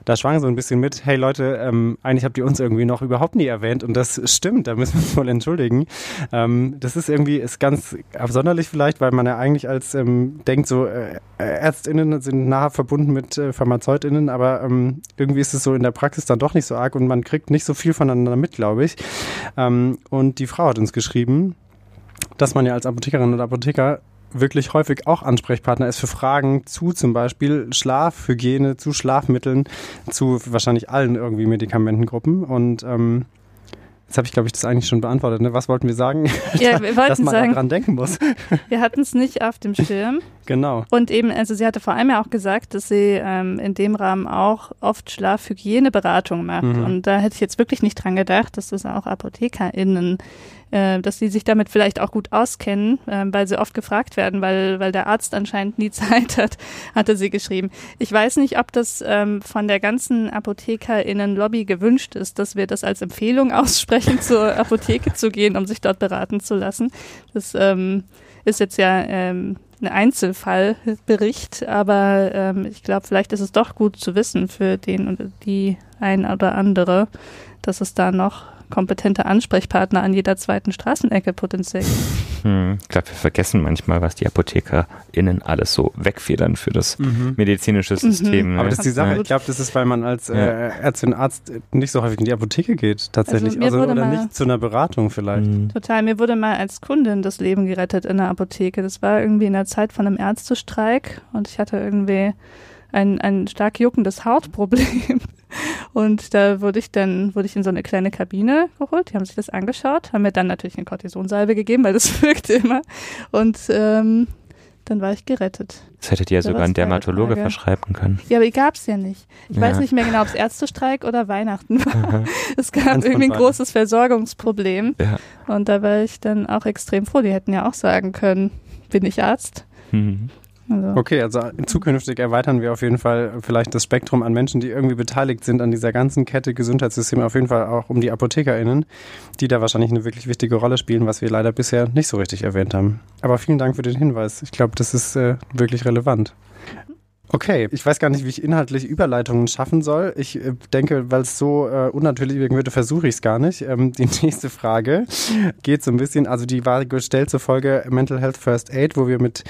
B: da schwang so ein bisschen mit, hey Leute, ähm, eigentlich habt ihr uns irgendwie noch überhaupt nie erwähnt und das stimmt, da müssen wir uns wohl entschuldigen. Ähm, das ist irgendwie, ist ganz absonderlich vielleicht, weil man ja eigentlich als ähm, denkt, so äh, ÄrztInnen sind nahe verbunden mit äh, PharmazeutInnen, aber ähm, irgendwie ist es so in der Praxis dann doch nicht so arg und man kriegt nicht so viel voneinander mit, glaube ich. Ähm, und die Frau hat uns geschrieben, dass man ja als Apothekerin oder Apotheker wirklich häufig auch Ansprechpartner ist für Fragen zu zum Beispiel Schlafhygiene, zu Schlafmitteln, zu wahrscheinlich allen irgendwie Medikamentengruppen. Und ähm, jetzt habe ich, glaube ich, das eigentlich schon beantwortet. Ne? Was wollten wir sagen?
C: Ja, wir
B: Dass
C: wollten
B: man
C: sagen,
B: daran denken muss.
C: wir hatten es nicht auf dem Schirm.
B: genau.
C: Und eben, also sie hatte vor allem ja auch gesagt, dass sie ähm, in dem Rahmen auch oft Schlafhygieneberatung macht.
B: Mhm.
C: Und da hätte ich jetzt wirklich nicht dran gedacht, dass das auch ApothekerInnen, äh, dass sie sich damit vielleicht auch gut auskennen, äh, weil sie oft gefragt werden, weil, weil der Arzt anscheinend nie Zeit hat, hatte sie geschrieben. Ich weiß nicht, ob das ähm, von der ganzen ApothekerInnen-Lobby gewünscht ist, dass wir das als Empfehlung aussprechen, zur Apotheke zu gehen, um sich dort beraten zu lassen. Das ähm, ist jetzt ja ähm, ein Einzelfallbericht, aber ähm, ich glaube, vielleicht ist es doch gut zu wissen für den oder die ein oder andere, dass es da noch kompetente Ansprechpartner an jeder zweiten Straßenecke potenziell.
A: Hm. Ich glaube, wir vergessen manchmal, was die ApothekerInnen alles so wegfedern für das medizinische System.
C: Mhm.
A: ne?
B: Aber das ist die Sache. Ich glaube, das ist, weil man als äh. Ärztin, Arzt nicht so häufig in die Apotheke geht, tatsächlich.
C: Also
B: Also, oder
C: mal-
B: nicht zu einer Beratung vielleicht.
A: Hm.
C: Total. Mir wurde mal als Kundin das Leben gerettet in der Apotheke. Das war irgendwie in der Zeit von einem Ärztestreik und ich hatte irgendwie ein, ein stark juckendes Hautproblem. Und da wurde ich dann, wurde ich in so eine kleine Kabine geholt. Die haben sich das angeschaut, haben mir dann natürlich eine Kortisonsalbe gegeben, weil das wirkt immer. Und ähm, dann war ich gerettet.
A: Das hättet ihr ja
C: Da
A: sogar
C: war's
A: ein
C: keine
A: Dermatologe verschreiben können.
C: Ja, aber die gab's ja nicht. Ich
A: Ja.
C: weiß nicht mehr genau, ob es Ärztestreik oder Weihnachten war. Es gab
B: von
C: irgendwie ein großes Versorgungsproblem.
A: Ja.
C: Und da war ich dann auch extrem froh. Die hätten ja auch sagen können, bin ich Arzt?
A: Hm.
C: Also,
B: Okay, also zukünftig erweitern wir auf jeden Fall vielleicht das Spektrum an Menschen, die irgendwie beteiligt sind an dieser ganzen Kette Gesundheitssystem, auf jeden Fall auch um die ApothekerInnen, die da wahrscheinlich eine wirklich wichtige Rolle spielen, was wir leider bisher nicht so richtig erwähnt haben. Aber vielen Dank für den Hinweis. Ich glaube, das ist äh, wirklich relevant. Okay, ich weiß gar nicht, wie ich inhaltlich Überleitungen schaffen soll. Ich äh, denke, weil es so äh, unnatürlich wirken würde, versuche ich es gar nicht. Ähm, die nächste Frage geht so ein bisschen, also die war gestellt zur Folge Mental Health First Aid, wo wir mit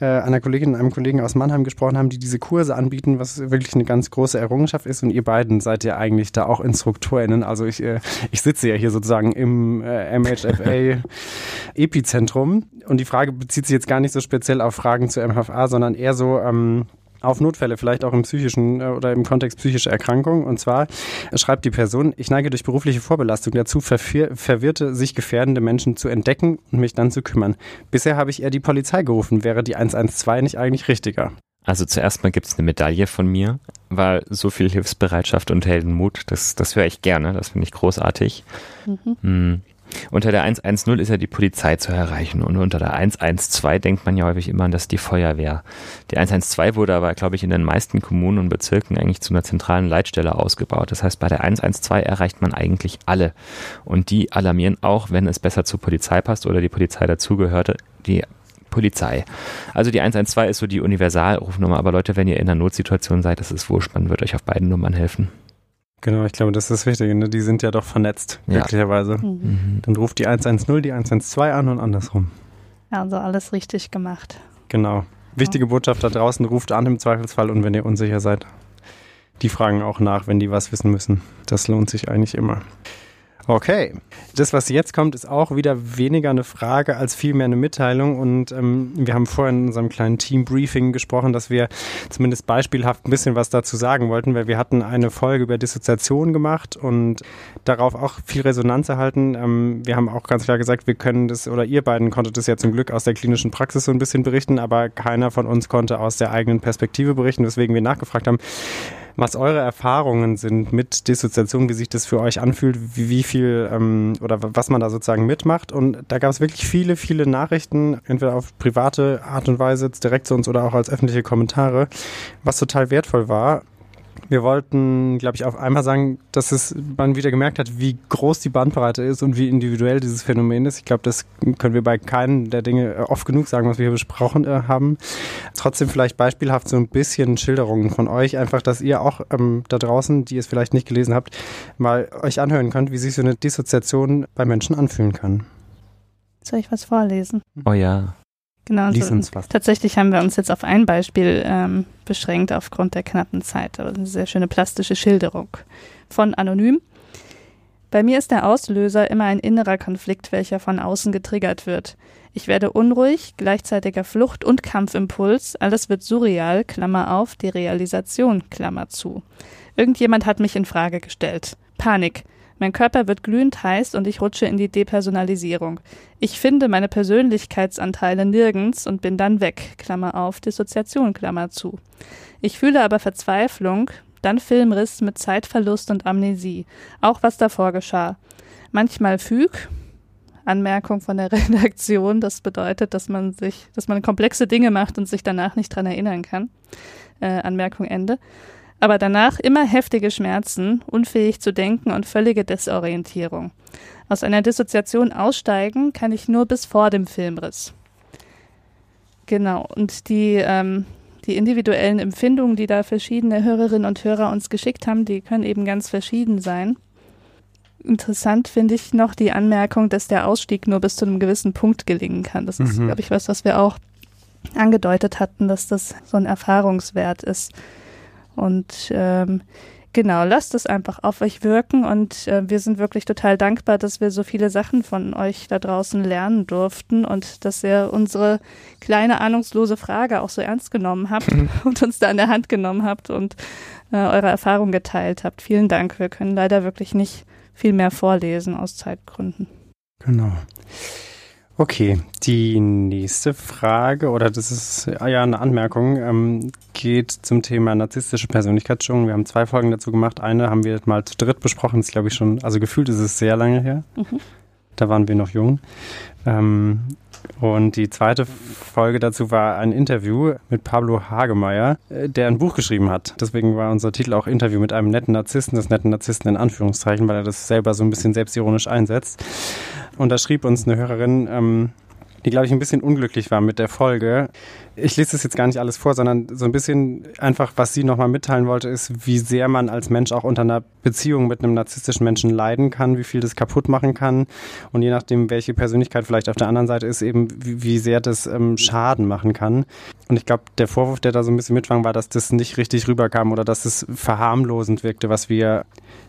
B: äh, einer Kollegin und einem Kollegen aus Mannheim gesprochen haben, die diese Kurse anbieten, was wirklich eine ganz große Errungenschaft ist. Und ihr beiden seid ja eigentlich da auch InstruktorInnen. Also ich, äh, ich sitze ja hier sozusagen im äh, MHFA Epizentrum. Und die Frage bezieht sich jetzt gar nicht so speziell auf Fragen zur MHFA, sondern eher so, ähm, auf Notfälle, vielleicht auch im psychischen äh, oder im Kontext psychischer Erkrankungen. Und zwar schreibt die Person, ich neige durch berufliche Vorbelastung dazu, verwirrte, sich gefährdende Menschen zu entdecken und mich dann zu kümmern. Bisher habe ich eher die Polizei gerufen. Wäre die 112 nicht eigentlich richtiger?
A: Also zuerst mal gibt es eine Medaille von mir, weil so viel Hilfsbereitschaft und Heldenmut, das, das höre ich gerne, das finde ich großartig. Mhm. Hm. Unter der 110 ist ja die Polizei zu erreichen und unter der 112 denkt man ja häufig immer an das die Feuerwehr. Die 112 wurde aber, glaube ich, in den meisten Kommunen und Bezirken eigentlich zu einer zentralen Leitstelle ausgebaut. Das heißt, bei der 112 erreicht man eigentlich alle und die alarmieren auch, wenn es besser zur Polizei passt oder die Polizei dazugehörte, die Polizei. Also die 112 ist so die Universalrufnummer, aber Leute, wenn ihr in einer Notsituation seid, das ist wurscht, man wird euch auf beiden Nummern helfen.
B: Genau, ich glaube, das ist das Wichtige. Ne? Die sind ja doch vernetzt, ja. glücklicherweise. Mhm. mhm. Dann ruft die 110 die 112 an und andersrum.
C: Ja, also alles richtig gemacht.
B: Genau. Wichtige Botschaft da draußen, ruft an im Zweifelsfall und wenn ihr unsicher seid, die fragen auch nach, wenn die was wissen müssen. Das lohnt sich eigentlich immer. Okay. Das, was jetzt kommt, ist auch wieder weniger eine Frage als vielmehr eine Mitteilung. Und ähm, wir haben vorhin in unserem kleinen Team-Briefing gesprochen, dass wir zumindest beispielhaft ein bisschen was dazu sagen wollten, weil wir hatten eine Folge über Dissoziation gemacht und darauf auch viel Resonanz erhalten. Ähm, wir haben auch ganz klar gesagt, wir können das, oder ihr beiden konntet das ja zum Glück aus der klinischen Praxis so ein bisschen berichten, aber keiner von uns konnte aus der eigenen Perspektive berichten, weswegen wir nachgefragt haben, was eure Erfahrungen sind mit Dissoziation, wie sich das für euch anfühlt, wie, wie viel ähm, oder was man da sozusagen mitmacht. Und da gab es wirklich viele, viele Nachrichten, entweder auf private Art und Weise direkt zu uns oder auch als öffentliche Kommentare, was total wertvoll war. Wir wollten, glaube ich, auf einmal sagen, dass es, man wieder gemerkt hat, wie groß die Bandbreite ist und wie individuell dieses Phänomen ist. Ich glaube, das können wir bei keinen der Dinge oft genug sagen, was wir hier besprochen äh, haben. Trotzdem vielleicht beispielhaft so ein bisschen Schilderungen von euch, einfach, dass ihr auch ähm, da draußen, die es vielleicht nicht gelesen habt, mal euch anhören könnt, wie sich so eine Dissoziation bei Menschen anfühlen kann.
C: Soll ich was vorlesen?
A: Oh ja.
C: Genau, Lies uns was. tatsächlich haben wir uns jetzt auf ein Beispiel ähm, beschränkt aufgrund der knappen Zeit. Aber eine sehr schöne plastische Schilderung von Anonym. Bei mir ist der Auslöser immer ein innerer Konflikt, welcher von außen getriggert wird. Ich werde unruhig, gleichzeitiger Flucht- und Kampfimpuls, alles wird surreal, Klammer auf, die Realisation, Klammer zu. Irgendjemand hat mich in Frage gestellt. Panik. Mein Körper wird glühend heiß und ich rutsche in die Depersonalisierung. Ich finde meine Persönlichkeitsanteile nirgends und bin dann weg, Klammer auf, Dissoziation, Klammer zu. Ich fühle aber Verzweiflung, dann Filmriss mit Zeitverlust und Amnesie, auch was davor geschah. Manchmal füg, Anmerkung von der Redaktion, das bedeutet, dass man sich, dass man komplexe Dinge macht und sich danach nicht dran erinnern kann. Äh, Anmerkung Ende aber danach immer heftige Schmerzen, unfähig zu denken und völlige Desorientierung. Aus einer Dissoziation aussteigen kann ich nur bis vor dem Filmriss. Genau, und die, ähm, die individuellen Empfindungen, die da verschiedene Hörerinnen und Hörer uns geschickt haben, die können eben ganz verschieden sein. Interessant finde ich noch die Anmerkung, dass der Ausstieg nur bis zu einem gewissen Punkt gelingen kann. Das ist, mhm. glaube ich, was, was wir auch angedeutet hatten, dass das so ein Erfahrungswert ist. Und ähm, genau, lasst es einfach auf euch wirken und äh, wir sind wirklich total dankbar, dass wir so viele Sachen von euch da draußen lernen durften und dass ihr unsere kleine ahnungslose Frage auch so ernst genommen habt und uns da an der Hand genommen habt und äh, eure Erfahrung geteilt habt. Vielen Dank. Wir können leider wirklich nicht viel mehr vorlesen aus Zeitgründen.
B: Genau. Okay, die nächste Frage, oder das ist ja eine Anmerkung, ähm, geht zum Thema narzisstische Persönlichkeitsstörung. Wir haben zwei Folgen dazu gemacht. Eine haben wir mal zu dritt besprochen, das ist glaube ich schon, also gefühlt ist es sehr lange her. Mhm. Da waren wir noch jung. Ähm, und die zweite Folge dazu war ein Interview mit Pablo Hagemeyer, äh, der ein Buch geschrieben hat. Deswegen war unser Titel auch Interview mit einem netten Narzissten, das netten Narzissten in Anführungszeichen, weil er das selber so ein bisschen selbstironisch einsetzt. Und da schrieb uns eine Hörerin, ähm, die, glaube ich, ein bisschen unglücklich war mit der Folge. Ich lese das jetzt gar nicht alles vor, sondern so ein bisschen einfach, was sie nochmal mitteilen wollte, ist, wie sehr man als Mensch auch unter einer Beziehung mit einem narzisstischen Menschen leiden kann, wie viel das kaputt machen kann und je nachdem, welche Persönlichkeit vielleicht auf der anderen Seite ist, eben wie, wie sehr das ähm, Schaden machen kann. Und ich glaube, der Vorwurf, der da so ein bisschen mitfang, war, dass das nicht richtig rüberkam oder dass es verharmlosend wirkte, was wir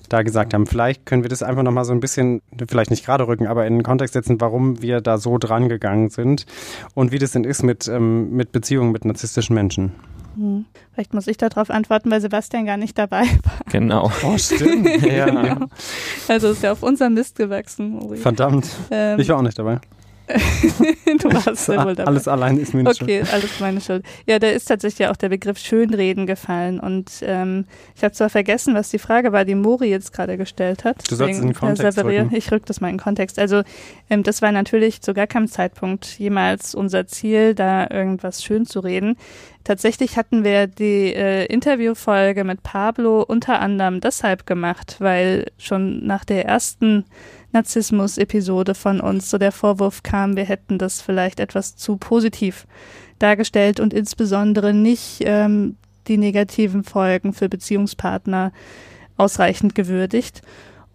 B: da gesagt haben. Vielleicht können wir das einfach nochmal so ein bisschen, vielleicht nicht gerade rücken, aber in den Kontext setzen, warum wir da so dran gegangen sind und wie das denn ist mit, ähm, mit Beziehungen mit narzisstischen Menschen.
C: Hm. Vielleicht muss ich darauf antworten, weil Sebastian gar nicht dabei war.
A: Genau.
B: Oh, stimmt. ja.
C: genau. Also ist ja auf unserem Mist gewachsen.
B: Uri. Verdammt. Ähm, ich war auch nicht dabei.
C: du warst ja wohl dabei.
B: Alles allein ist meine
C: okay, Schuld. Okay, alles meine Schuld. Ja, da ist tatsächlich auch der Begriff Schönreden gefallen. Und ähm, ich habe zwar vergessen, was die Frage war, die Mori jetzt gerade gestellt hat.
B: Du sollst in den Kontext rücken.
C: Ich rück das mal in den Kontext. Also ähm, das war natürlich zu gar keinem Zeitpunkt jemals unser Ziel, da irgendwas schön zu reden. Tatsächlich hatten wir die äh, Interviewfolge mit Pablo unter anderem deshalb gemacht, weil schon nach der ersten Narzissmus-Episode von uns so der Vorwurf kam, wir hätten das vielleicht etwas zu positiv dargestellt und insbesondere nicht ähm, die negativen Folgen für Beziehungspartner ausreichend gewürdigt.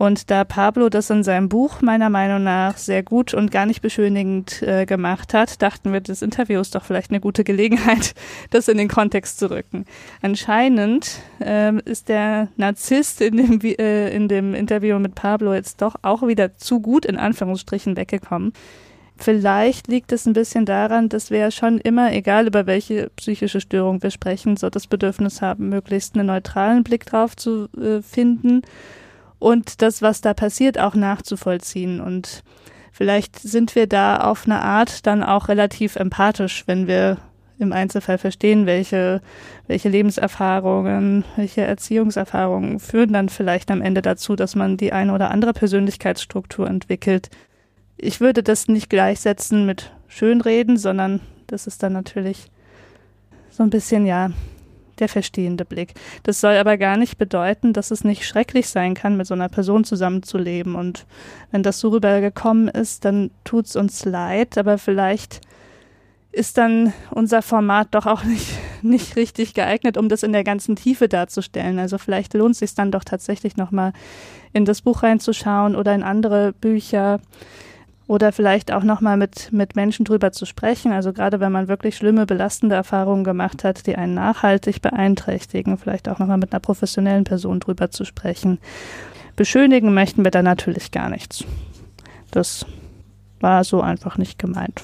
C: Und da Pablo das in seinem Buch meiner Meinung nach sehr gut und gar nicht beschönigend äh, gemacht hat, dachten wir, das Interview ist doch vielleicht eine gute Gelegenheit, das in den Kontext zu rücken. Anscheinend ähm, ist der Narzisst in dem, äh, in dem Interview mit Pablo jetzt doch auch wieder zu gut in Anführungsstrichen weggekommen. Vielleicht liegt es ein bisschen daran, dass wir ja schon immer, egal über welche psychische Störung wir sprechen, so das Bedürfnis haben, möglichst einen neutralen Blick drauf zu äh, finden und das, was da passiert, auch nachzuvollziehen. Und vielleicht sind wir da auf eine Art dann auch relativ empathisch, wenn wir im Einzelfall verstehen, welche, welche Lebenserfahrungen, welche Erziehungserfahrungen führen dann vielleicht am Ende dazu, dass man die eine oder andere Persönlichkeitsstruktur entwickelt. Ich würde das nicht gleichsetzen mit Schönreden, sondern das ist dann natürlich so ein bisschen, ja, der verstehende Blick. Das soll aber gar nicht bedeuten, dass es nicht schrecklich sein kann, mit so einer Person zusammenzuleben. Und wenn das so rübergekommen ist, dann tut es uns leid, aber vielleicht ist dann unser Format doch auch nicht, nicht richtig geeignet, um das in der ganzen Tiefe darzustellen. Also vielleicht lohnt es sich dann doch tatsächlich nochmal in das Buch reinzuschauen oder in andere Bücher oder vielleicht auch nochmal mit, mit Menschen drüber zu sprechen. Also gerade wenn man wirklich schlimme, belastende Erfahrungen gemacht hat, die einen nachhaltig beeinträchtigen, vielleicht auch nochmal mit einer professionellen Person drüber zu sprechen. Beschönigen möchten wir da natürlich gar nichts. Das war so einfach nicht gemeint.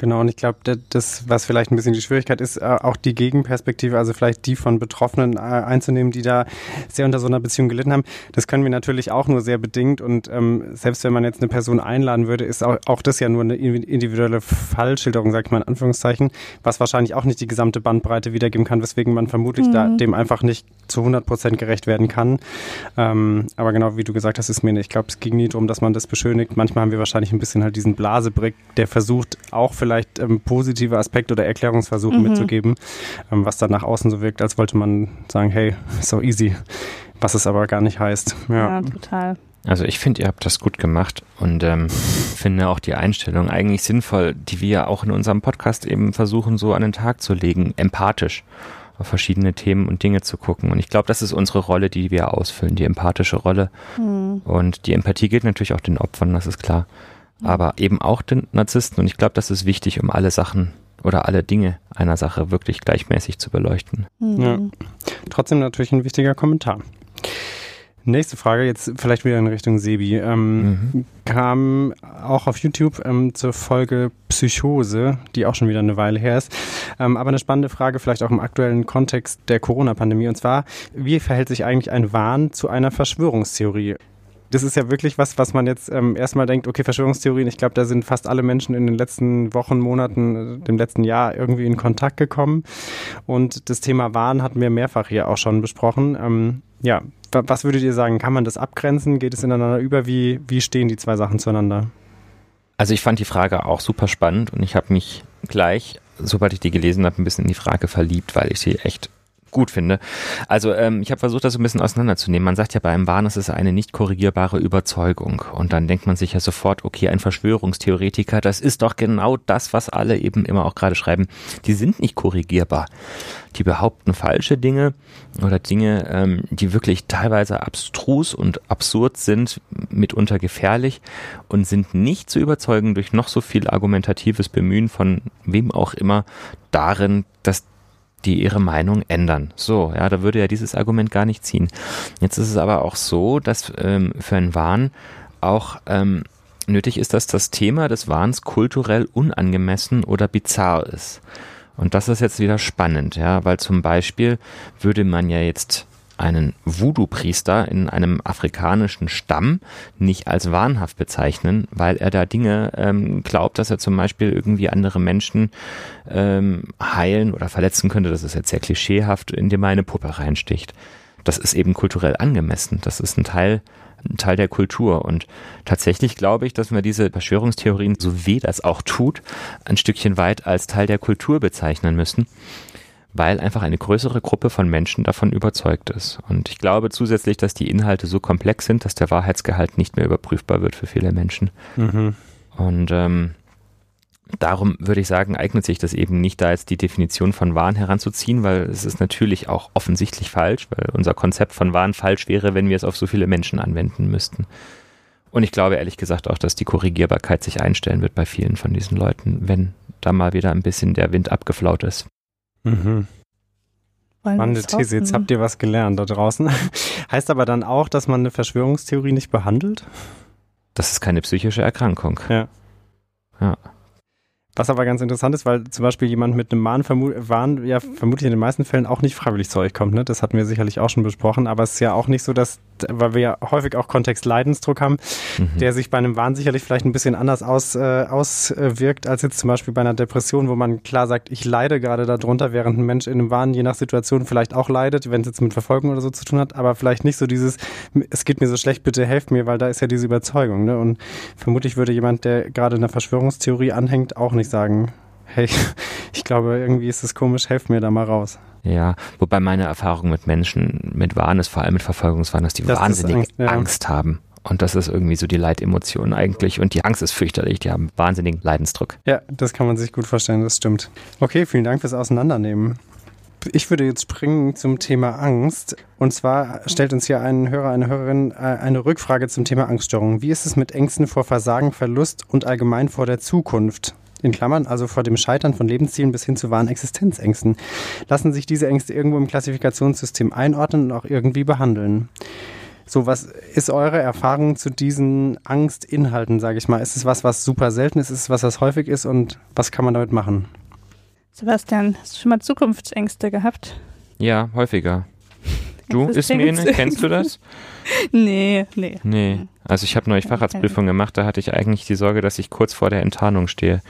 B: Genau, und ich glaube, das, was vielleicht ein bisschen die Schwierigkeit ist, äh, auch die Gegenperspektive, also vielleicht die von Betroffenen äh, einzunehmen, die da sehr unter so einer Beziehung gelitten haben, das können wir natürlich auch nur sehr bedingt. Und ähm, selbst wenn man jetzt eine Person einladen würde, ist auch, auch das ja nur eine individuelle Fallschilderung, sag ich mal in Anführungszeichen, was wahrscheinlich auch nicht die gesamte Bandbreite wiedergeben kann, weswegen man vermutlich mhm. da, dem einfach nicht zu 100 Prozent gerecht werden kann. Ähm, aber genau wie du gesagt hast, ist mir, ich glaube, es ging nie darum, dass man das beschönigt. Manchmal haben wir wahrscheinlich ein bisschen halt diesen Blasebrick, der versucht auch vielleicht vielleicht ähm, positive Aspekte oder Erklärungsversuche mhm. mitzugeben, ähm, was dann nach außen so wirkt, als wollte man sagen, hey, so easy, was es aber gar nicht heißt.
C: Ja, ja total.
A: Also ich finde, ihr habt das gut gemacht und ähm, finde auch die Einstellung eigentlich sinnvoll, die wir auch in unserem Podcast eben versuchen so an den Tag zu legen, empathisch auf verschiedene Themen und Dinge zu gucken. Und ich glaube, das ist unsere Rolle, die wir ausfüllen, die empathische Rolle. Mhm. Und die Empathie gilt natürlich auch den Opfern, das ist klar aber eben auch den Narzissten. Und ich glaube, das ist wichtig, um alle Sachen oder alle Dinge einer Sache wirklich gleichmäßig zu beleuchten.
B: Mhm. Ja. Trotzdem natürlich ein wichtiger Kommentar. Nächste Frage, jetzt vielleicht wieder in Richtung Sebi. Ähm, mhm. Kam auch auf YouTube ähm, zur Folge Psychose, die auch schon wieder eine Weile her ist. Ähm, aber eine spannende Frage, vielleicht auch im aktuellen Kontext der Corona-Pandemie. Und zwar, wie verhält sich eigentlich ein Wahn zu einer Verschwörungstheorie? Das ist ja wirklich was, was man jetzt ähm, erstmal denkt, okay, Verschwörungstheorien, ich glaube, da sind fast alle Menschen in den letzten Wochen, Monaten, äh, dem letzten Jahr irgendwie in Kontakt gekommen. Und das Thema Wahn hatten wir mehrfach hier auch schon besprochen. Ähm, ja, was würdet ihr sagen? Kann man das abgrenzen? Geht es ineinander über? Wie, wie stehen die zwei Sachen zueinander?
A: Also ich fand die Frage auch super spannend und ich habe mich gleich, sobald ich die gelesen habe, ein bisschen in die Frage verliebt, weil ich sie echt gut finde. Also ähm, ich habe versucht, das ein bisschen auseinanderzunehmen. Man sagt ja bei einem Wahn, es ist eine nicht korrigierbare Überzeugung. Und dann denkt man sich ja sofort, okay, ein Verschwörungstheoretiker, das ist doch genau das, was alle eben immer auch gerade schreiben. Die sind nicht korrigierbar. Die behaupten falsche Dinge oder Dinge, ähm, die wirklich teilweise abstrus und absurd sind, mitunter gefährlich und sind nicht zu überzeugen durch noch so viel argumentatives Bemühen von wem auch immer darin, dass die ihre Meinung ändern. So, ja, da würde ja dieses Argument gar nicht ziehen. Jetzt ist es aber auch so, dass ähm, für einen Wahn auch ähm, nötig ist, dass das Thema des Wahns kulturell unangemessen oder bizarr ist. Und das ist jetzt wieder spannend, ja, weil zum Beispiel würde man ja jetzt einen Voodoo-Priester in einem afrikanischen Stamm nicht als wahnhaft bezeichnen, weil er da Dinge ähm, glaubt, dass er zum Beispiel irgendwie andere Menschen ähm, heilen oder verletzen könnte. Das ist jetzt sehr klischeehaft, indem er eine Puppe reinsticht. Das ist eben kulturell angemessen. Das ist ein Teil ein Teil der Kultur. Und tatsächlich glaube ich, dass wir diese Verschwörungstheorien, so weh das auch tut, ein Stückchen weit als Teil der Kultur bezeichnen müssen weil einfach eine größere Gruppe von Menschen davon überzeugt ist. Und ich glaube zusätzlich, dass die Inhalte so komplex sind, dass der Wahrheitsgehalt nicht mehr überprüfbar wird für viele Menschen. Mhm. Und ähm, darum würde ich sagen, eignet sich das eben nicht, da jetzt die Definition von Wahn heranzuziehen, weil es ist natürlich auch offensichtlich falsch, weil unser Konzept von Wahn falsch wäre, wenn wir es auf so viele Menschen anwenden müssten. Und ich glaube ehrlich gesagt auch, dass die Korrigierbarkeit sich einstellen wird bei vielen von diesen Leuten, wenn da mal wieder ein bisschen der Wind abgeflaut ist. Mhm.
B: Spannende These, jetzt habt ihr was gelernt da draußen. heißt aber dann auch, dass man eine Verschwörungstheorie nicht behandelt?
A: Das ist keine psychische Erkrankung.
B: Ja. Ja. Was aber ganz interessant ist, weil zum Beispiel jemand mit einem Mahn, vermu Wahn ja vermutlich in den meisten Fällen auch nicht freiwillig zu euch kommt. Ne? Das hatten wir sicherlich auch schon besprochen. Aber es ist ja auch nicht so, dass, weil wir ja häufig auch Kontext Leidensdruck haben, mhm. der sich bei einem Wahn sicherlich vielleicht ein bisschen anders aus, äh, auswirkt als jetzt zum Beispiel bei einer Depression, wo man klar sagt, ich leide gerade darunter, während ein Mensch in einem Wahn je nach Situation vielleicht auch leidet, wenn es jetzt mit Verfolgung oder so zu tun hat, aber vielleicht nicht so dieses, es geht mir so schlecht, bitte helft mir, weil da ist ja diese Überzeugung. Ne? Und vermutlich würde jemand, der gerade einer Verschwörungstheorie anhängt, auch nicht sagen, hey, ich glaube, irgendwie ist es komisch, helf mir da mal raus.
A: Ja, wobei meine Erfahrung mit Menschen mit Wahn ist, vor allem mit Verfolgungswahn, dass die das wahnsinnig Angst, ja. Angst, haben. Und das ist irgendwie so die Leitemotion eigentlich. Und die Angst ist fürchterlich. Die haben wahnsinnigen Leidensdruck.
B: Ja, das kann man sich gut vorstellen, das stimmt. Okay, vielen Dank fürs Auseinandernehmen. Ich würde jetzt springen zum Thema Angst. Und zwar stellt uns hier ein Hörer, eine Hörerin äh, eine Rückfrage zum Thema Angststörung. Wie ist es mit Ängsten vor Versagen, Verlust und allgemein vor der Zukunft? In Klammern, also vor dem Scheitern von Lebenszielen bis hin zu wahren Existenzängsten. Lassen sich diese Ängste irgendwo im Klassifikationssystem einordnen und auch irgendwie behandeln? So, was ist eure Erfahrung zu diesen Angstinhalten, sage ich mal? Ist es was, was super selten ist? Ist es was, was häufig ist? Und was kann man damit machen?
C: Sebastian, hast du schon mal Zukunftsängste gehabt?
A: Ja, häufiger. Du, Ismene, kennst du das?
C: nee, nee.
A: Nee. Also ich habe neulich Facharztprüfung gemacht, da hatte ich eigentlich die Sorge, dass ich kurz vor der Enttarnung stehe.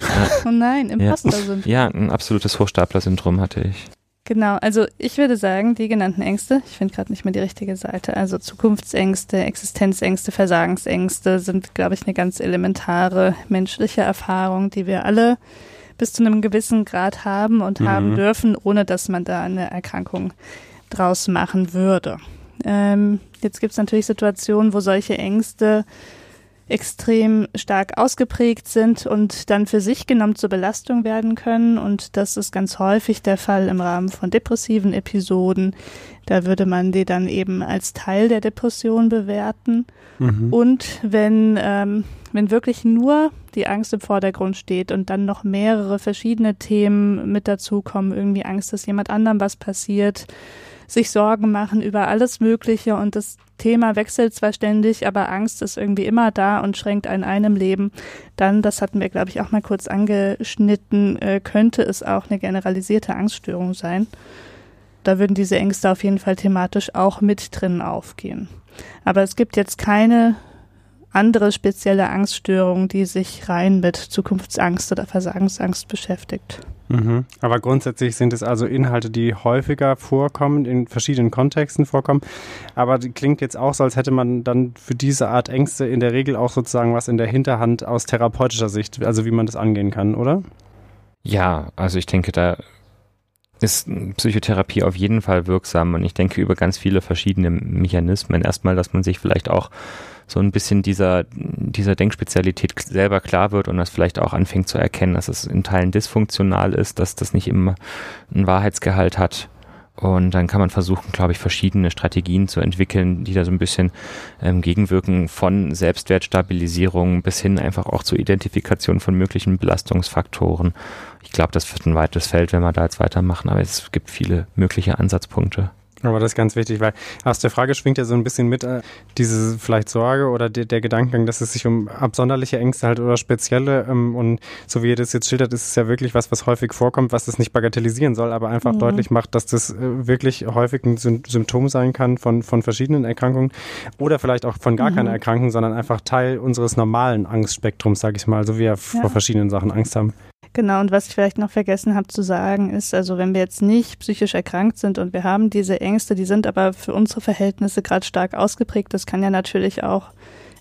C: oh nein, Imposter
A: ja. Ja, ein absolutes Hochstapler-Syndrom hatte ich.
C: Genau, also ich würde sagen, die genannten Ängste, ich finde gerade nicht mehr die richtige Seite, also Zukunftsängste, Existenzängste, Versagensängste sind, glaube ich, eine ganz elementare menschliche Erfahrung, die wir alle bis zu einem gewissen Grad haben und mhm. haben dürfen, ohne dass man da eine Erkrankung draus machen würde. Ähm, jetzt gibt es natürlich Situationen, wo solche Ängste extrem stark ausgeprägt sind und dann für sich genommen zur Belastung werden können. Und das ist ganz häufig der Fall im Rahmen von depressiven Episoden. Da würde man die dann eben als Teil der Depression bewerten. Mhm. Und wenn, ähm, wenn wirklich nur die Angst im Vordergrund steht und dann noch mehrere verschiedene Themen mit dazukommen, irgendwie Angst, dass jemand anderem was passiert, sich Sorgen machen über alles Mögliche und das Thema wechselt zwar ständig, aber Angst ist irgendwie immer da und schränkt einen einem Leben, dann, das hatten wir, glaube ich, auch mal kurz angeschnitten, äh, könnte es auch eine generalisierte Angststörung sein. Da würden diese Ängste auf jeden Fall thematisch auch mit drin aufgehen. Aber es gibt jetzt keine andere spezielle Angststörung, die sich rein mit Zukunftsangst oder Versagensangst beschäftigt.
B: Mhm. Aber grundsätzlich sind es also Inhalte, die häufiger vorkommen, in verschiedenen Kontexten vorkommen. Aber die klingt jetzt auch so, als hätte man dann für diese Art Ängste in der Regel auch sozusagen was in der Hinterhand aus therapeutischer Sicht, also wie man das angehen kann, oder?
A: Ja, also ich denke, da ist Psychotherapie auf jeden Fall wirksam und ich denke über ganz viele verschiedene Mechanismen. Erstmal, dass man sich vielleicht auch so ein bisschen dieser, dieser Denkspezialität selber klar wird und das vielleicht auch anfängt zu erkennen, dass es in Teilen dysfunktional ist, dass das nicht immer einen Wahrheitsgehalt hat und dann kann man versuchen, glaube ich, verschiedene Strategien zu entwickeln, die da so ein bisschen ähm, gegenwirken, von Selbstwertstabilisierung bis hin einfach auch zur Identifikation von möglichen Belastungsfaktoren. Ich glaube, das wird ein weites Feld, wenn wir da jetzt weitermachen, aber es gibt viele mögliche Ansatzpunkte.
B: Aber das ist ganz wichtig, weil aus der Frage schwingt ja so ein bisschen mit äh, diese vielleicht Sorge oder de, der Gedankengang, dass es sich um absonderliche Ängste halt oder spezielle ähm, und so wie ihr das jetzt schildert, ist es ja wirklich was, was häufig vorkommt, was das nicht bagatellisieren soll, aber einfach mhm. deutlich macht, dass das äh, wirklich häufig ein Symptom sein kann von, von verschiedenen Erkrankungen oder vielleicht auch von gar mhm. keiner Erkrankung, sondern einfach Teil unseres normalen Angstspektrums, sage ich mal, so wie wir ja. vor verschiedenen Sachen Angst haben.
C: Genau, und was ich vielleicht noch vergessen habe zu sagen, ist, also wenn wir jetzt nicht psychisch erkrankt sind und wir haben diese Ängste, die sind aber für unsere Verhältnisse gerade stark ausgeprägt, das kann ja natürlich auch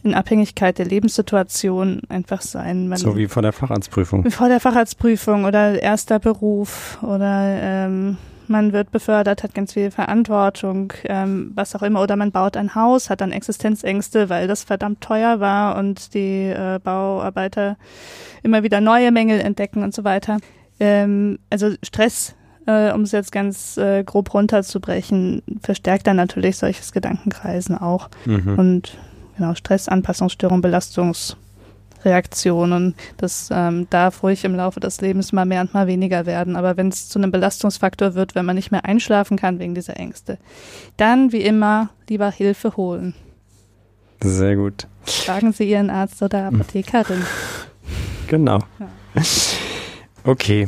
C: in Abhängigkeit der Lebenssituation einfach sein.
B: Man, so wie vor der Facharztprüfung.
C: Vor der Facharztprüfung oder erster Beruf oder ähm, man wird befördert, hat ganz viel Verantwortung, ähm, was auch immer, oder man baut ein Haus, hat dann Existenzängste, weil das verdammt teuer war und die äh, Bauarbeiter immer wieder neue Mängel entdecken und so weiter. Ähm, also Stress, äh, um es jetzt ganz äh, grob runterzubrechen, verstärkt dann natürlich solches Gedankenkreisen auch. Mhm. Und genau, Stress, Anpassungsstörung, Belastungs Reaktionen. Das ähm, darf ruhig im Laufe des Lebens mal mehr und mal weniger werden. Aber wenn es zu einem Belastungsfaktor wird, wenn man nicht mehr einschlafen kann wegen dieser Ängste, dann wie immer lieber Hilfe holen.
B: Sehr gut.
C: Fragen Sie Ihren Arzt oder Apothekerin.
B: Genau. Ja. Okay,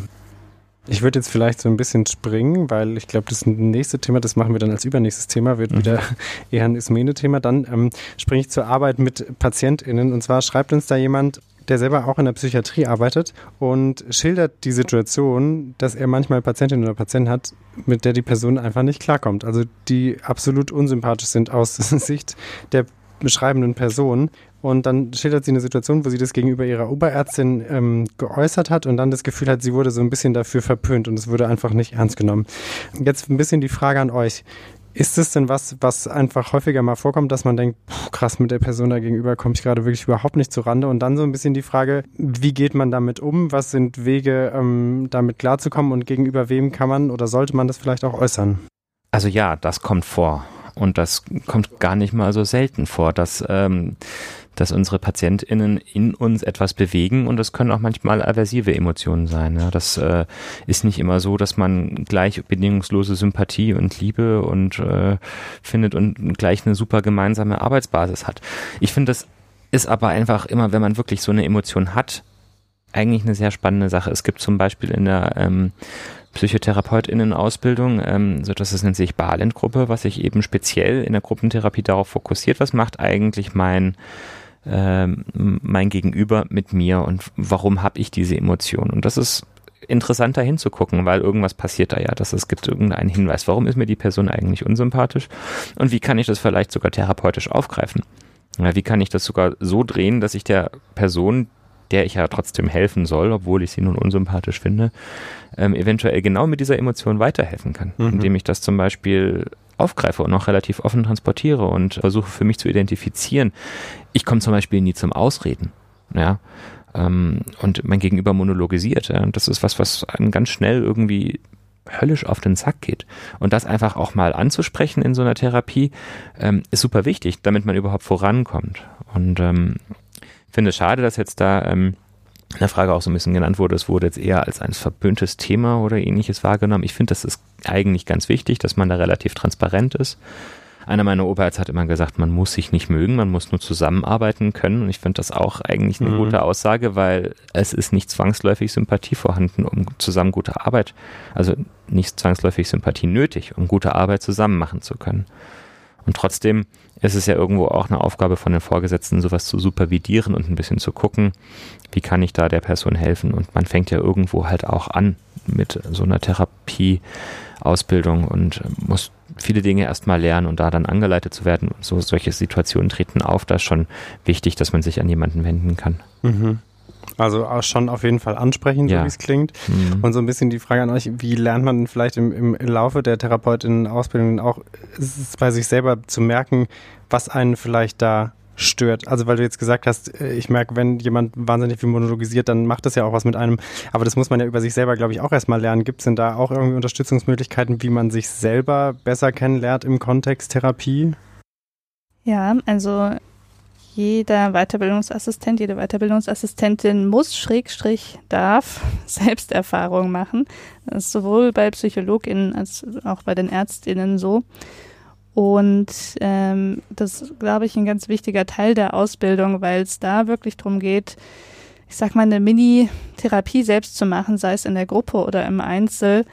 B: ich würde jetzt vielleicht so ein bisschen springen, weil ich glaube, das nächste Thema, das machen wir dann als übernächstes Thema, wird mhm. wieder eher ein Ismene-Thema. Dann ähm, springe ich zur Arbeit mit PatientInnen. Und zwar schreibt uns da jemand, der selber auch in der Psychiatrie arbeitet und schildert die Situation, dass er manchmal Patientinnen oder Patienten hat, mit der die Person einfach nicht klarkommt. Also die absolut unsympathisch sind aus Sicht der beschreibenden Person. Und dann schildert sie eine Situation, wo sie das gegenüber ihrer Oberärztin ähm, geäußert hat und dann das Gefühl hat, sie wurde so ein bisschen dafür verpönt und es wurde einfach nicht ernst genommen. Jetzt ein bisschen die Frage an euch. Ist es denn was, was einfach häufiger mal vorkommt, dass man denkt, pff, krass, mit der Person da gegenüber komme ich gerade wirklich überhaupt nicht zu Rande? Und dann so ein bisschen die Frage, wie geht man damit um? Was sind Wege, ähm, damit klarzukommen? Und gegenüber wem kann man oder sollte man das vielleicht auch äußern?
A: Also ja, das kommt vor. Und das kommt gar nicht mal so selten vor, dass, ähm, dass unsere PatientInnen in uns etwas bewegen und das können auch manchmal aversive Emotionen sein. Ja. Das äh, ist nicht immer so, dass man gleich bedingungslose Sympathie und Liebe und äh, findet und gleich eine super gemeinsame Arbeitsbasis hat. Ich finde, das ist aber einfach immer, wenn man wirklich so eine Emotion hat, eigentlich eine sehr spannende Sache. Es gibt zum Beispiel in der ähm, PsychotherapeutInnen-Ausbildung, ähm, so dass es nennt sich Balent-Gruppe, was sich eben speziell in der Gruppentherapie darauf fokussiert, was macht eigentlich mein ähm, mein Gegenüber mit mir und warum habe ich diese Emotion? Und das ist interessant da hinzugucken, weil irgendwas passiert da ja, dass es gibt irgendeinen Hinweis, warum ist mir die Person eigentlich unsympathisch und wie kann ich das vielleicht sogar therapeutisch aufgreifen? Wie kann ich das sogar so drehen, dass ich der Person, der ich ja trotzdem helfen soll, obwohl ich sie nun unsympathisch finde, ähm, eventuell genau mit dieser Emotion weiterhelfen kann, mhm. indem ich das zum Beispiel aufgreife und auch relativ offen transportiere und versuche für mich zu identifizieren. Ich komme zum Beispiel nie zum Ausreden, ja, ähm, und mein Gegenüber monologisiert. Ja, und das ist was, was einen ganz schnell irgendwie höllisch auf den Sack geht. Und das einfach auch mal anzusprechen in so einer Therapie, ähm, ist super wichtig, damit man überhaupt vorankommt. Und ähm, finde es schade, dass jetzt da ähm, in der Frage auch so ein bisschen genannt wurde, es wurde jetzt eher als ein verböhntes Thema oder ähnliches wahrgenommen. Ich finde, das ist eigentlich ganz wichtig, dass man da relativ transparent ist. Einer meiner Oberärzte hat immer gesagt, man muss sich nicht mögen, man muss nur zusammenarbeiten können. Und ich finde das auch eigentlich eine mhm. gute Aussage, weil es ist nicht zwangsläufig Sympathie vorhanden, um zusammen gute Arbeit, also nicht zwangsläufig Sympathie nötig, um gute Arbeit zusammen machen zu können. Und trotzdem ist es ja irgendwo auch eine Aufgabe von den Vorgesetzten, sowas zu supervidieren und ein bisschen zu gucken, wie kann ich da der Person helfen. Und man fängt ja irgendwo halt auch an mit so einer Therapieausbildung und muss viele Dinge erstmal lernen und da dann angeleitet zu werden. Und so solche Situationen treten auf. Da ist schon wichtig, dass man sich an jemanden wenden kann.
B: Mhm. Also auch schon auf jeden Fall ansprechend,
A: Ja.
B: so wie es klingt.
A: Mhm.
B: Und so ein bisschen die Frage an euch, wie lernt man vielleicht im, im Laufe der Therapeutinnen-Ausbildung auch es ist bei sich selber zu merken, was einen vielleicht da stört. Also weil du jetzt gesagt hast, äh, ich merke, wenn jemand wahnsinnig viel monologisiert, dann macht das ja auch was mit einem. Aber das muss man ja über sich selber, glaube ich, auch erstmal lernen. Gibt es denn da auch irgendwie Unterstützungsmöglichkeiten, wie man sich selber besser kennenlernt im Kontext Therapie?
C: Ja, also jeder Weiterbildungsassistent, jede Weiterbildungsassistentin muss, Schrägstrich, darf Selbsterfahrung machen. Das ist sowohl bei PsychologInnen als auch bei den ÄrztInnen so. Und ähm, das ist, glaube ich, ein ganz wichtiger Teil der Ausbildung, weil es da wirklich darum geht, ich sag mal, eine Mini-Therapie selbst zu machen, sei es in der Gruppe oder im Einzel,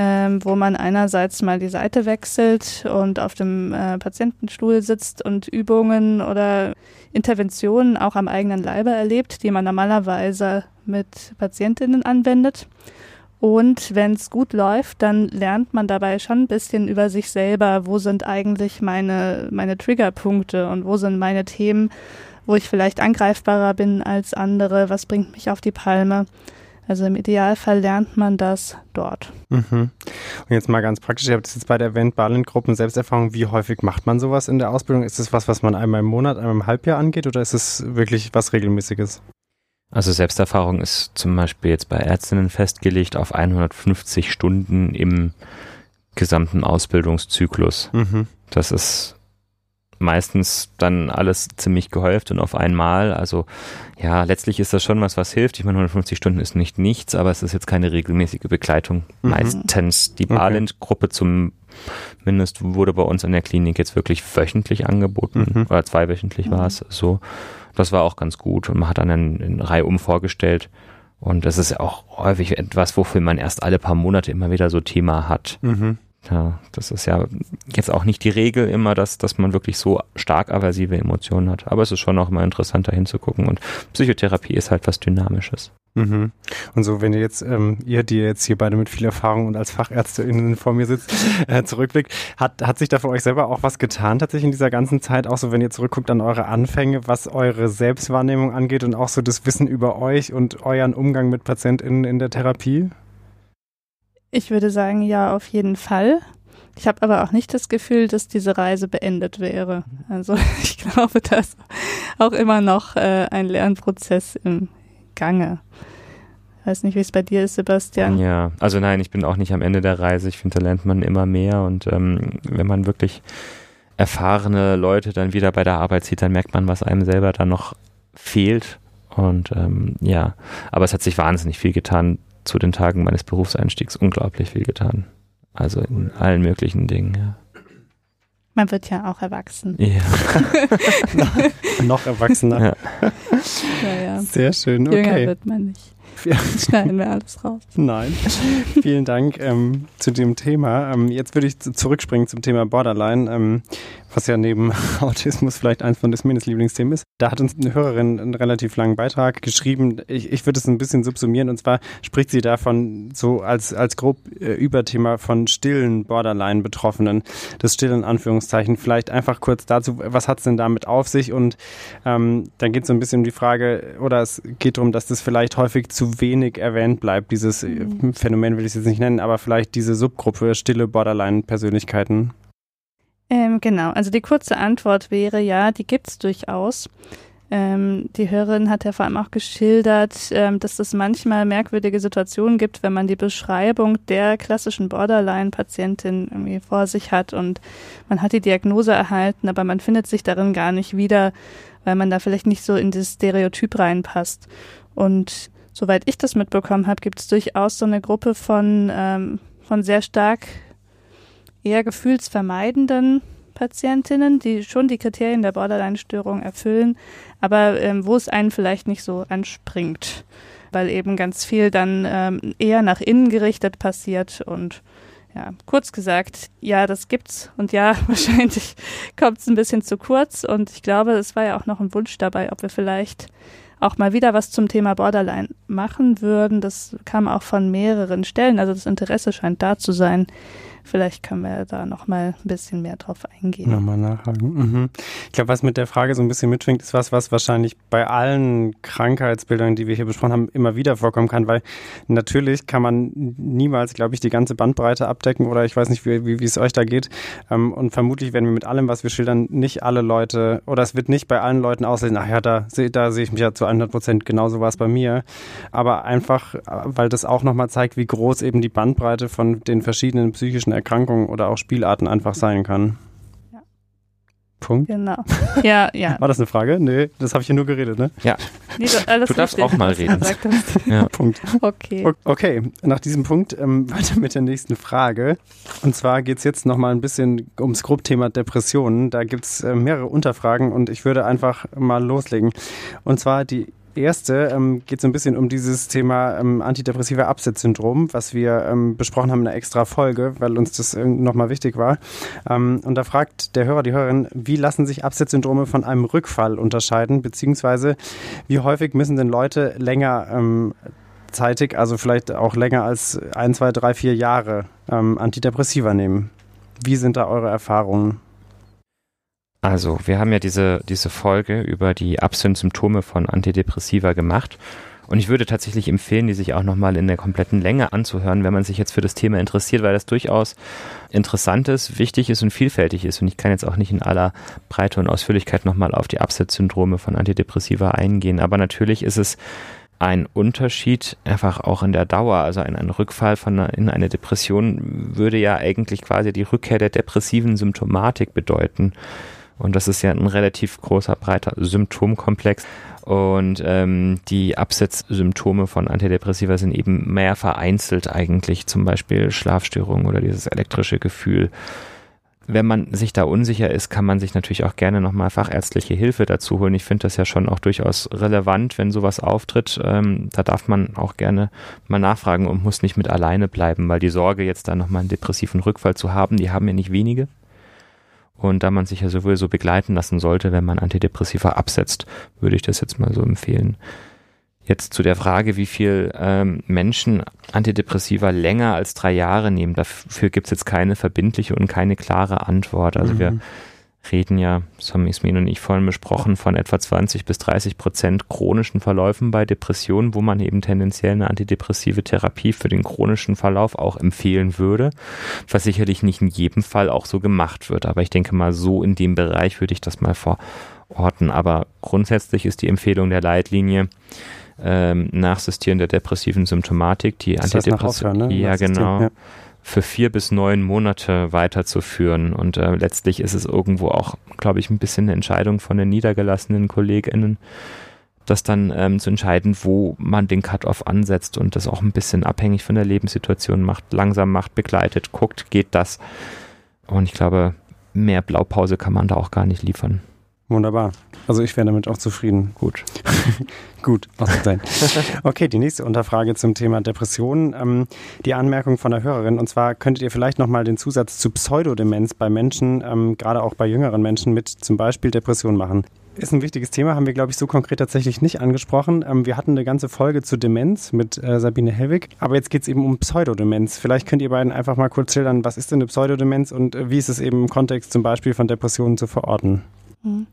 C: ähm, wo man einerseits mal die Seite wechselt und auf dem äh, Patientenstuhl sitzt und Übungen oder Interventionen auch am eigenen Leibe erlebt, die man normalerweise mit Patientinnen anwendet. Und wenn es gut läuft, dann lernt man dabei schon ein bisschen über sich selber, wo sind eigentlich meine, meine Triggerpunkte und wo sind meine Themen, wo ich vielleicht angreifbarer bin als andere, was bringt mich auf die Palme. Also im Idealfall lernt man das dort.
B: Mhm. Und jetzt mal ganz praktisch, ihr habt es jetzt bei der Event Gruppen Selbsterfahrung, wie häufig macht man sowas in der Ausbildung? Ist es was, was man einmal im Monat, einmal im Halbjahr angeht oder ist es wirklich was Regelmäßiges?
A: Also Selbsterfahrung ist zum Beispiel jetzt bei Ärztinnen festgelegt auf 150 Stunden im gesamten Ausbildungszyklus.
B: Mhm.
A: Das ist meistens dann alles ziemlich gehäuft und auf einmal. Also ja, letztlich ist das schon was, was hilft. Ich meine, 150 Stunden ist nicht nichts, aber es ist jetzt keine regelmäßige Begleitung.
B: Mhm.
A: Meistens. Die
B: Okay.
A: Balint-Gruppe zumindest wurde bei uns an der Klinik jetzt wirklich wöchentlich angeboten.
B: Mhm.
A: Oder zweiwöchentlich
C: Mhm.
A: war es so. Das war auch ganz gut und man hat dann eine, eine Reihe um vorgestellt. Und das ist ja auch häufig etwas, wofür man erst alle paar Monate immer wieder so Thema hat.
B: Mhm.
A: Ja, das ist ja jetzt auch nicht die Regel immer, dass, dass man wirklich so stark aversive Emotionen hat. Aber es ist schon auch mal interessanter hinzugucken. Und Psychotherapie ist halt was Dynamisches.
B: Mhm. Und so, wenn ihr jetzt, ähm, ihr, die jetzt hier beide mit viel Erfahrung und als FachärztInnen vor mir sitzt, äh, zurückblickt, hat, hat sich da für euch selber auch was getan tatsächlich in dieser ganzen Zeit? Auch so, wenn ihr zurückguckt an eure Anfänge, was eure Selbstwahrnehmung angeht und auch so das Wissen über euch und euren Umgang mit PatientInnen in der Therapie?
C: Ich würde sagen, ja, auf jeden Fall. Ich habe aber auch nicht das Gefühl, dass diese Reise beendet wäre. Also ich glaube, da ist auch immer noch äh, ein Lernprozess im Gange. Ich weiß nicht, wie es bei dir ist, Sebastian.
A: Ja, also nein, ich bin auch nicht am Ende der Reise. Ich finde, da lernt man immer mehr. Und ähm, wenn man wirklich erfahrene Leute dann wieder bei der Arbeit sieht, dann merkt man, was einem selber dann noch fehlt. Und ähm, ja, aber es hat sich wahnsinnig viel getan zu den Tagen meines Berufseinstiegs. Unglaublich viel getan. Also in allen möglichen Dingen. Ja.
C: Man wird ja auch erwachsen.
A: ja.
B: Noch erwachsener.
A: Ja.
C: Ja, ja.
B: Sehr schön,
C: Jünger
B: okay.
C: wird man nicht.
B: Ja.
C: Schneiden wir alles raus.
B: Nein. Vielen Dank ähm, zu dem Thema. Ähm, jetzt würde ich zu- zurückspringen zum Thema Borderline, ähm, was ja neben Autismus vielleicht eins von Desmines Lieblingsthemen ist. Da hat uns eine Hörerin einen relativ langen Beitrag geschrieben. Ich, ich würde es ein bisschen subsumieren und zwar spricht sie davon so als, als grob äh, Überthema von stillen Borderline-Betroffenen. Das stillen Anführungszeichen. Vielleicht einfach kurz dazu, was hat es denn damit auf sich? Und ähm, dann geht es so ein bisschen um die Frage, oder es geht darum, dass das vielleicht häufig zu wenig erwähnt bleibt. Dieses äh,
C: Mhm.
B: Phänomen will ich es jetzt nicht nennen, aber vielleicht diese Subgruppe stille Borderline-Persönlichkeiten.
C: Ähm, genau, also die kurze Antwort wäre ja, die gibt's durchaus. Ähm, die Hörerin hat ja vor allem auch geschildert, ähm, dass es manchmal merkwürdige Situationen gibt, wenn man die Beschreibung der klassischen Borderline-Patientin irgendwie vor sich hat und man hat die Diagnose erhalten, aber man findet sich darin gar nicht wieder, weil man da vielleicht nicht so in das Stereotyp reinpasst. Und soweit ich das mitbekommen habe, gibt es durchaus so eine Gruppe von, ähm, von sehr stark eher gefühlsvermeidenden Patientinnen, die schon die Kriterien der Borderline-Störung erfüllen, aber ähm, wo es einen vielleicht nicht so anspringt, weil eben ganz viel dann ähm, eher nach innen gerichtet passiert und ja, kurz gesagt, ja, das gibt's und ja, wahrscheinlich kommt es ein bisschen zu kurz und ich glaube, es war ja auch noch ein Wunsch dabei, ob wir vielleicht auch mal wieder was zum Thema Borderline machen würden. Das kam auch von mehreren Stellen, also das Interesse scheint da zu sein. Vielleicht können wir da noch mal ein bisschen mehr drauf eingehen.
B: Nochmal nachhaken. Mhm. Ich glaube, was mit der Frage so ein bisschen mitschwingt, ist was, was wahrscheinlich bei allen Krankheitsbildern, die wir hier besprochen haben, immer wieder vorkommen kann, weil natürlich kann man niemals, glaube ich, die ganze Bandbreite abdecken oder ich weiß nicht, wie, wie, es euch da geht. Ähm, und vermutlich werden wir mit allem, was wir schildern, nicht alle Leute oder es wird nicht bei allen Leuten aussehen, ach ja, da, da sehe ich mich ja zu 100 Prozent, genauso war es bei mir. Aber einfach, weil das auch nochmal zeigt, wie groß eben die Bandbreite von den verschiedenen psychischen Erkrankungen oder auch Spielarten einfach sein kann. Punkt.
C: Genau. Ja, ja.
B: War das eine Frage? Nee, das habe ich hier nur geredet, ne?
A: Ja. Nee, du darfst richtig, auch mal reden.
B: Ja. Punkt. Okay. Okay, nach diesem Punkt ähm, weiter mit der nächsten Frage. Und zwar geht es jetzt nochmal ein bisschen ums Grobthema Depressionen. Da gibt es äh, mehrere Unterfragen und ich würde einfach mal loslegen. Und zwar die erste ähm, geht so ein bisschen um dieses Thema ähm, antidepressive Absetzsyndrom, was wir ähm, besprochen haben in einer extra Folge, weil uns das nochmal wichtig war. Ähm, und da fragt der Hörer, die Hörerin, wie lassen sich Absetzsyndrome von einem Rückfall unterscheiden, beziehungsweise wie häufig müssen denn Leute länger ähm, zeitig, also vielleicht auch länger als ein, zwei, drei, vier Jahre ähm, Antidepressiva nehmen? Wie sind da eure Erfahrungen?
A: Also, wir haben ja diese, diese Folge über die Absinth-Symptome von Antidepressiva gemacht. Und ich würde tatsächlich empfehlen, die sich auch nochmal in der kompletten Länge anzuhören, wenn man sich jetzt für das Thema interessiert, weil das durchaus interessant ist, wichtig ist und vielfältig ist. Und ich kann jetzt auch nicht in aller Breite und Ausführlichkeit nochmal auf die Absetzsyndrome von Antidepressiva eingehen. Aber natürlich ist es ein Unterschied einfach auch in der Dauer. Also ein, ein Rückfall von einer, in eine Depression würde ja eigentlich quasi die Rückkehr der depressiven Symptomatik bedeuten. Und das ist ja ein relativ großer, breiter Symptomkomplex. Und ähm, die Absetzsymptome von Antidepressiva sind eben mehr vereinzelt eigentlich, zum Beispiel Schlafstörungen oder dieses elektrische Gefühl. Wenn man sich da unsicher ist, kann man sich natürlich auch gerne nochmal fachärztliche Hilfe dazu holen. Ich finde das ja schon auch durchaus relevant, wenn sowas auftritt. Ähm, da darf man auch gerne mal nachfragen und muss nicht mit alleine bleiben, weil die Sorge, jetzt da nochmal einen depressiven Rückfall zu haben, die haben ja nicht wenige. Und da man sich ja sowieso begleiten lassen sollte, wenn man Antidepressiva absetzt, würde ich das jetzt mal so empfehlen. Jetzt zu der Frage, wie viel ähm, Menschen Antidepressiva länger als drei Jahre nehmen. Dafür gibt es jetzt keine verbindliche und keine klare Antwort. Also mhm. wir reden ja, das haben Ismin und ich vorhin besprochen, von etwa 20 bis 30 Prozent chronischen Verläufen bei Depressionen, wo man eben tendenziell eine antidepressive Therapie für den chronischen Verlauf auch empfehlen würde, was sicherlich nicht in jedem Fall auch so gemacht wird. Aber ich denke mal, so in dem Bereich würde ich das mal verorten. Aber grundsätzlich ist die Empfehlung der Leitlinie, ähm, Nachsistieren der depressiven Symptomatik, die Antidepressiva. Ne? Ja, genau. Ja für vier bis neun Monate weiterzuführen. Und äh, letztlich ist es irgendwo auch, glaube ich, ein bisschen eine Entscheidung von den niedergelassenen KollegInnen, das dann ähm, zu entscheiden, wo man den Cut-off ansetzt und das auch ein bisschen abhängig von der Lebenssituation macht, langsam macht, begleitet, guckt, geht das. Und ich glaube, mehr Blaupause kann man da auch gar nicht liefern.
B: Wunderbar. Also ich wäre damit auch zufrieden.
A: Gut.
B: Gut, auch sein. Okay, die nächste Unterfrage zum Thema Depressionen. Ähm, die Anmerkung von der Hörerin. Und zwar könntet ihr vielleicht nochmal den Zusatz zu Pseudodemenz bei Menschen, ähm, gerade auch bei jüngeren Menschen mit zum Beispiel Depressionen machen. Ist ein wichtiges Thema, haben wir, glaube ich, so konkret tatsächlich nicht angesprochen. Ähm, wir hatten eine ganze Folge zu Demenz mit äh, Sabine Hellwig, aber jetzt geht es eben um Pseudodemenz. Vielleicht könnt ihr beiden einfach mal kurz schildern, was ist denn eine Pseudodemenz und äh, wie ist es eben im Kontext zum Beispiel von Depressionen zu verorten?
C: Mhm.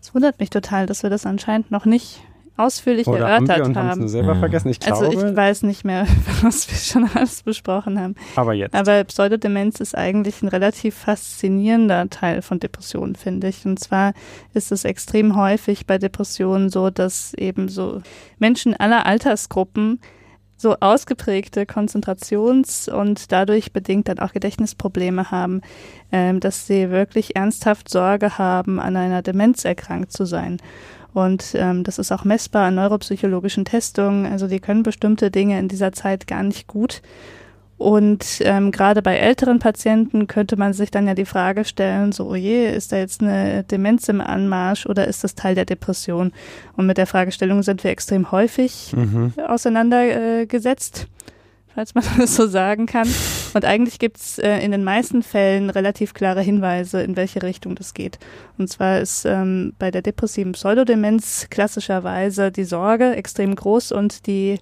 C: Es wundert mich total, dass wir das anscheinend noch nicht ausführlich Oder erörtert haben. Wir haben
B: selber vergessen. Ich glaube,
C: also ich weiß nicht mehr, was wir schon alles besprochen haben.
B: Aber jetzt.
C: Aber Pseudodemenz ist eigentlich ein relativ faszinierender Teil von Depressionen, finde ich. Und zwar ist es extrem häufig bei Depressionen so, dass eben so Menschen aller Altersgruppen so ausgeprägte Konzentrations- und dadurch bedingt dann auch Gedächtnisprobleme haben, ähm, dass sie wirklich ernsthaft Sorge haben, an einer Demenz erkrankt zu sein. Und ähm, das ist auch messbar an neuropsychologischen Testungen. Also die können bestimmte Dinge in dieser Zeit gar nicht gut. Und ähm, gerade bei älteren Patienten könnte man sich dann ja die Frage stellen, so, oh je, ist da jetzt eine Demenz im Anmarsch oder ist das Teil der Depression? Und mit der Fragestellung sind wir extrem häufig mhm. auseinandergesetzt, äh, falls man das so sagen kann. Und eigentlich gibt's äh, in den meisten Fällen relativ klare Hinweise, in welche Richtung das geht. Und zwar ist ähm, bei der depressiven Pseudodemenz klassischerweise die Sorge extrem groß und die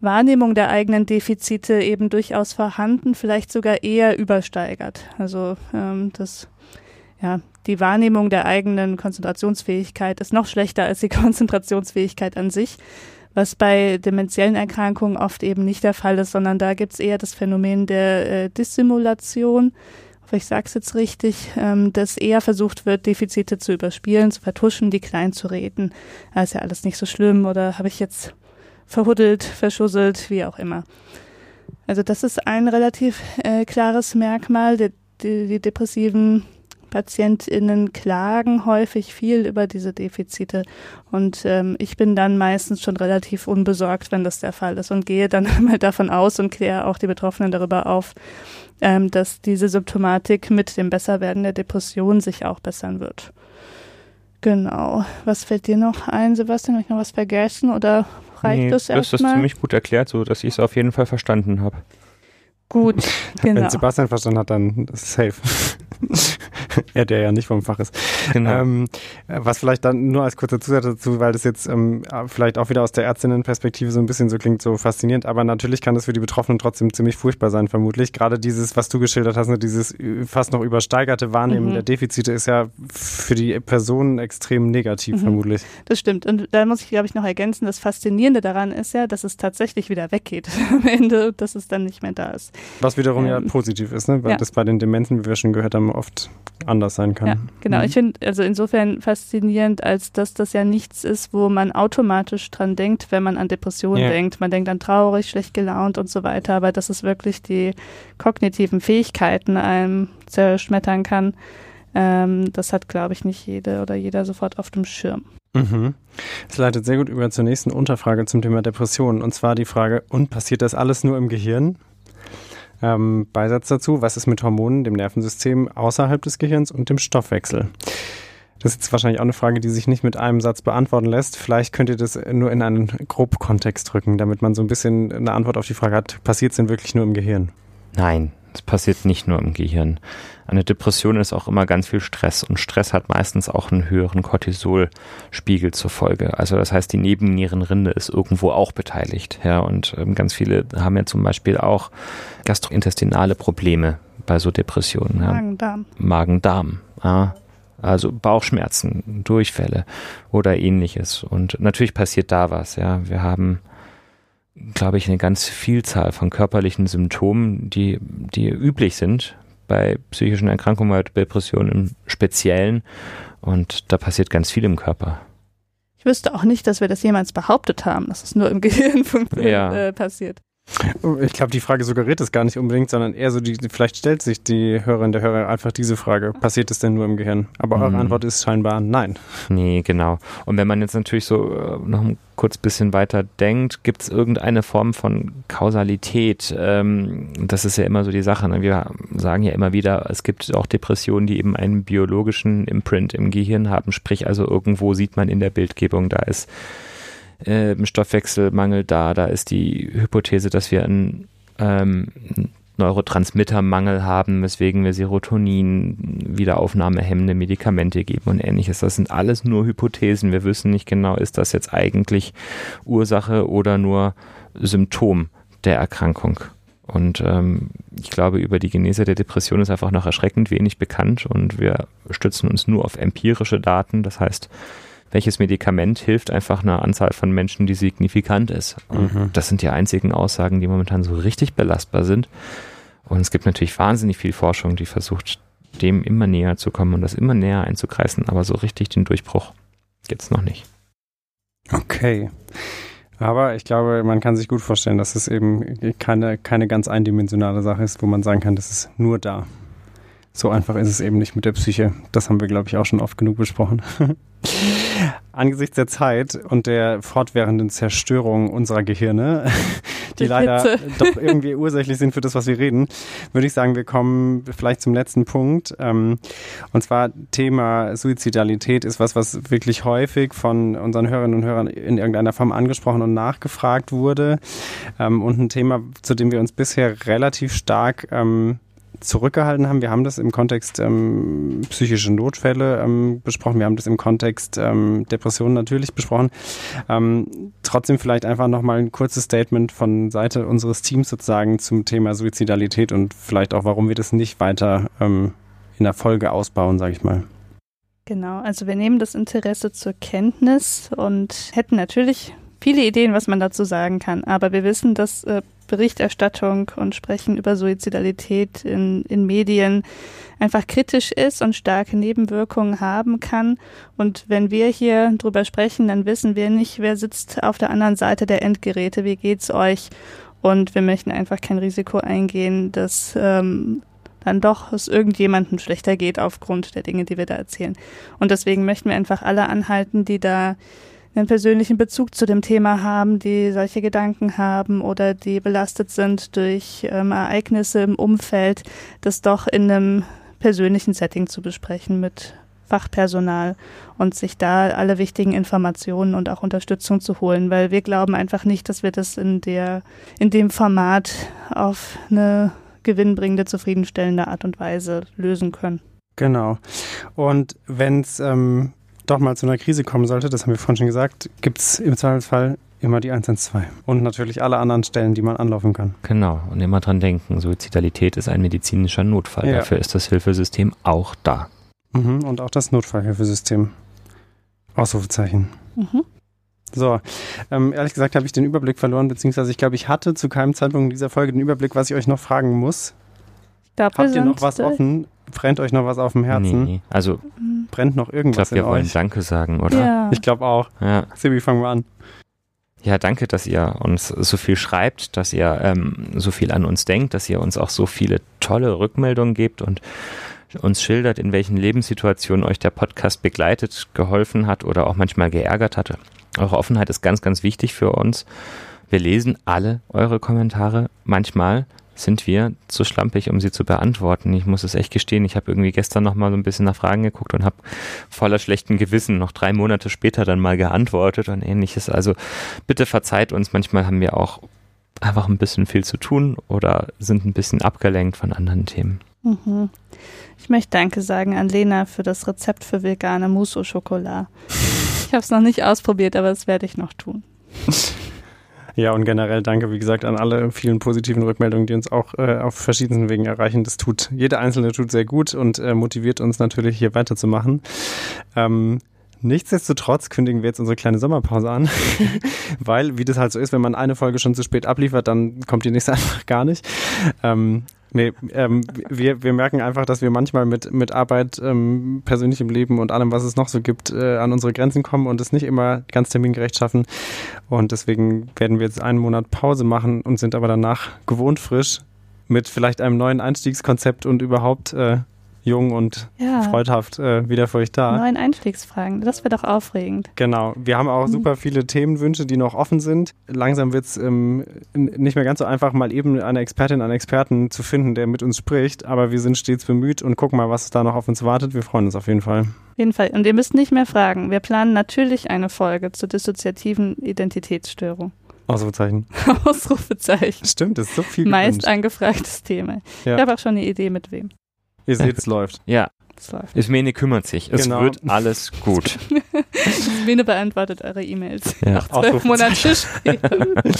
C: Wahrnehmung der eigenen Defizite eben durchaus vorhanden, vielleicht sogar eher übersteigert. Also ähm, das ja, die Wahrnehmung der eigenen Konzentrationsfähigkeit ist noch schlechter als die Konzentrationsfähigkeit an sich, was bei demenziellen Erkrankungen oft eben nicht der Fall ist, sondern da gibt es eher das Phänomen der äh, Dissimulation, ich sage es jetzt richtig, ähm, dass eher versucht wird, Defizite zu überspielen, zu vertuschen, die klein zu reden. Das ist ja alles nicht so schlimm oder habe ich jetzt verhuddelt, verschusselt, wie auch immer. Also das ist ein relativ äh, klares Merkmal. Die, die, die depressiven PatientInnen klagen häufig viel über diese Defizite und ähm, ich bin dann meistens schon relativ unbesorgt, wenn das der Fall ist und gehe dann mal davon aus und kläre auch die Betroffenen darüber auf, ähm, dass diese Symptomatik mit dem Besserwerden der Depression sich auch bessern wird. Genau. Was fällt dir noch ein, Sebastian? Habe ich noch was vergessen oder reicht nee, das erstmal?
A: Du hast das ziemlich gut erklärt, so dass ich es auf jeden Fall verstanden habe.
C: Gut,
B: genau. Wenn Sebastian verstanden hat, dann safe. er, der ja nicht vom Fach ist. Genau. Ähm, was vielleicht dann nur als kurzer Zusatz dazu, weil das jetzt ähm, vielleicht auch wieder aus der Ärztinnenperspektive so ein bisschen so klingt, so faszinierend, aber natürlich kann das für die Betroffenen trotzdem ziemlich furchtbar sein, vermutlich. Gerade dieses, was du geschildert hast, ne, dieses fast noch übersteigerte Wahrnehmen mhm. der Defizite ist ja für die Personen extrem negativ, mhm. vermutlich.
C: Das stimmt. Und da muss ich, glaube ich, noch ergänzen, das Faszinierende daran ist ja, dass es tatsächlich wieder weggeht am Ende, dass es dann nicht mehr da ist.
B: Was wiederum ähm, ja positiv ist, ne? weil ja. das bei den Dementen, wie wir schon gehört haben, oft anders sein kann. Ja,
C: genau. Mhm. Ich finde also insofern faszinierend, als dass das ja nichts ist, wo man automatisch dran denkt, wenn man an Depressionen ja. denkt. Man denkt an traurig, schlecht gelaunt und so weiter, aber dass es wirklich die kognitiven Fähigkeiten einem zerschmettern kann, ähm, das hat, glaube ich, nicht jede oder jeder sofort auf dem Schirm.
B: Mhm. Das leitet sehr gut über zur nächsten Unterfrage zum Thema Depressionen. Und zwar die Frage, und passiert das alles nur im Gehirn? Ähm, Beisatz dazu, was ist mit Hormonen, dem Nervensystem außerhalb des Gehirns und dem Stoffwechsel? Das ist wahrscheinlich auch eine Frage, die sich nicht mit einem Satz beantworten lässt. Vielleicht könnt ihr das nur in einen Grobkontext drücken, damit man so ein bisschen eine Antwort auf die Frage hat, passiert es denn wirklich nur im Gehirn?
A: Nein, es passiert nicht nur im Gehirn. Eine Depression ist auch immer ganz viel Stress und Stress hat meistens auch einen höheren Cortisolspiegel zur Folge. Also das heißt, die Nebennierenrinde ist irgendwo auch beteiligt. Ja, und ähm, ganz viele haben ja zum Beispiel auch gastrointestinale Probleme bei so Depressionen. Ja. Magen-Darm. Magen-Darm. Ja. Also Bauchschmerzen, Durchfälle oder ähnliches. Und natürlich passiert da was. Ja, wir haben glaube ich, eine ganz Vielzahl von körperlichen Symptomen, die, die üblich sind bei psychischen Erkrankungen, bei Depressionen im Speziellen. Und da passiert ganz viel im Körper.
C: Ich wüsste auch nicht, dass wir das jemals behauptet haben, dass es nur im Gehirn ja. äh, passiert.
B: Ich glaube, die Frage suggeriert es gar nicht unbedingt, sondern eher so, die, vielleicht stellt sich die Hörerin der Hörer einfach diese Frage, passiert es denn nur im Gehirn? Aber eure mhm. Antwort ist scheinbar nein.
A: Nee, genau. Und wenn man jetzt natürlich so äh, noch ein kurz bisschen weiter denkt, gibt es irgendeine Form von Kausalität? Ähm, das ist ja immer so die Sache. Ne? Wir sagen ja immer wieder, es gibt auch Depressionen, die eben einen biologischen Imprint im Gehirn haben. Sprich, also irgendwo sieht man in der Bildgebung, da ist äh, Stoffwechselmangel da, da ist die Hypothese, dass wir einen ähm, Neurotransmittermangel haben, weswegen wir Serotonin, Wiederaufnahme hemmende Medikamente geben und ähnliches. Das sind alles nur Hypothesen. Wir wissen nicht genau, ist das jetzt eigentlich Ursache oder nur Symptom der Erkrankung. Und ähm, ich glaube, über die Genese der Depression ist einfach noch erschreckend wenig bekannt und wir stützen uns nur auf empirische Daten. Das heißt, welches Medikament hilft einfach einer Anzahl von Menschen, die signifikant ist. Und mhm. das sind die einzigen Aussagen, die momentan so richtig belastbar sind. Und es gibt natürlich wahnsinnig viel Forschung, die versucht, dem immer näher zu kommen und das immer näher einzukreisen, aber so richtig den Durchbruch gibt es noch nicht.
B: Okay. Aber ich glaube, man kann sich gut vorstellen, dass es eben keine, keine ganz eindimensionale Sache ist, wo man sagen kann, das ist nur da. So einfach ist es eben nicht mit der Psyche. Das haben wir, glaube ich, auch schon oft genug besprochen. Angesichts der Zeit und der fortwährenden Zerstörung unserer Gehirne, die, die leider doch irgendwie ursächlich sind für das, was wir reden, würde ich sagen, wir kommen vielleicht zum letzten Punkt. Ähm, und zwar Thema Suizidalität ist was, was wirklich häufig von unseren Hörerinnen und Hörern in irgendeiner Form angesprochen und nachgefragt wurde. Ähm, und ein Thema, zu dem wir uns bisher relativ stark ähm, zurückgehalten haben. Wir haben das im Kontext ähm, psychische Notfälle ähm, besprochen. Wir haben das im Kontext ähm, Depressionen natürlich besprochen. Ähm, trotzdem vielleicht einfach nochmal ein kurzes Statement von Seite unseres Teams sozusagen zum Thema Suizidalität und vielleicht auch, warum wir das nicht weiter ähm, in der Folge ausbauen, sage ich mal.
C: Genau, also wir nehmen das Interesse zur Kenntnis und hätten natürlich viele Ideen, was man dazu sagen kann. Aber wir wissen, dass äh, Berichterstattung und Sprechen über Suizidalität in, in Medien einfach kritisch ist und starke Nebenwirkungen haben kann. Und wenn wir hier drüber sprechen, dann wissen wir nicht, wer sitzt auf der anderen Seite der Endgeräte, wie geht's euch? Und wir möchten einfach kein Risiko eingehen, dass ähm, dann doch es irgendjemandem schlechter geht aufgrund der Dinge, die wir da erzählen. Und deswegen möchten wir einfach alle anhalten, die da einen persönlichen Bezug zu dem Thema haben, die solche Gedanken haben oder die belastet sind durch ähm, Ereignisse im Umfeld, das doch in einem persönlichen Setting zu besprechen mit Fachpersonal und sich da alle wichtigen Informationen und auch Unterstützung zu holen, weil wir glauben einfach nicht, dass wir das in der, in dem Format auf eine gewinnbringende, zufriedenstellende Art und Weise lösen können.
B: Genau. Und wenn es ähm, doch mal zu einer Krise kommen sollte, das haben wir vorhin schon gesagt, gibt es im Zweifelsfall immer die 112 und natürlich alle anderen Stellen, die man anlaufen kann.
A: Genau, und immer dran denken, Suizidalität ist ein medizinischer Notfall. Ja. Dafür ist das Hilfesystem auch da.
B: Mhm, und auch das Notfallhilfesystem. Ausrufezeichen. Mhm. So, ähm, ehrlich gesagt habe ich den Überblick verloren, beziehungsweise ich glaube, ich hatte zu keinem Zeitpunkt in dieser Folge den Überblick, was ich euch noch fragen muss. Dafür Habt ihr noch was offen? Brennt euch noch was auf dem Herzen? Nee,
A: also
B: brennt noch irgendwas
A: ich glaube, wir wollen euch? Danke sagen, oder?
B: Ja. Ich glaube auch. Ja. Sibi, fangen wir an.
A: Ja, danke, dass ihr uns so viel schreibt, dass ihr ähm, so viel an uns denkt, dass ihr uns auch so viele tolle Rückmeldungen gebt und uns schildert, in welchen Lebenssituationen euch der Podcast begleitet, geholfen hat oder auch manchmal geärgert hatte. Eure Offenheit ist ganz, ganz wichtig für uns. Wir lesen alle eure Kommentare. Manchmal sind wir zu schlampig, um sie zu beantworten. Ich muss es echt gestehen. Ich habe irgendwie gestern noch mal so ein bisschen nach Fragen geguckt und habe voller schlechten Gewissen noch drei Monate später dann mal geantwortet und ähnliches. Also bitte verzeiht uns. Manchmal haben wir auch einfach ein bisschen viel zu tun oder sind ein bisschen abgelenkt von anderen Themen. Mhm.
C: Ich möchte Danke sagen an Lena für das Rezept für vegane Mousse au Chocolat. Ich habe es noch nicht ausprobiert, aber das werde ich noch tun.
B: Ja, und generell danke, wie gesagt, an alle vielen positiven Rückmeldungen, die uns auch äh, auf verschiedenen Wegen erreichen. Das tut, jede einzelne tut sehr gut und äh, motiviert uns natürlich hier weiterzumachen. Ähm, Nichtsdestotrotz kündigen wir jetzt unsere kleine Sommerpause an, weil, wie das halt so ist, wenn man eine Folge schon zu spät abliefert, dann kommt die nächste einfach gar nicht. Ähm, Nee, ähm, wir, wir merken einfach, dass wir manchmal mit, mit Arbeit, ähm, persönlichem Leben und allem, was es noch so gibt, äh, an unsere Grenzen kommen und es nicht immer ganz termingerecht schaffen. Und deswegen werden wir jetzt einen Monat Pause machen und sind aber danach gewohnt frisch mit vielleicht einem neuen Einstiegskonzept und überhaupt äh, jung und ja. freudhaft äh, wieder für euch da.
C: Neuen Einstiegsfragen, das wäre doch aufregend.
B: Genau, wir haben auch mhm. super viele Themenwünsche, die noch offen sind. Langsam wird es ähm, nicht mehr ganz so einfach, mal eben eine Expertin, einen Experten zu finden, der mit uns spricht, aber wir sind stets bemüht und gucken mal, was da noch auf uns wartet. Wir freuen uns auf jeden Fall.
C: Auf jeden Fall. Und ihr müsst nicht mehr fragen. Wir planen natürlich eine Folge zur dissoziativen Identitätsstörung.
B: Ausrufezeichen.
C: Ausrufezeichen.
B: Stimmt, das ist so viel.
C: Meist angefragtes Thema. Ja. Ich habe auch schon eine Idee, mit wem.
B: Ihr seht, es läuft.
A: Ja. Es läuft. Ismene kümmert sich. Es genau. wird alles gut.
C: Ismene beantwortet eure E-Mails. Ja. Nach zwölf Monaten.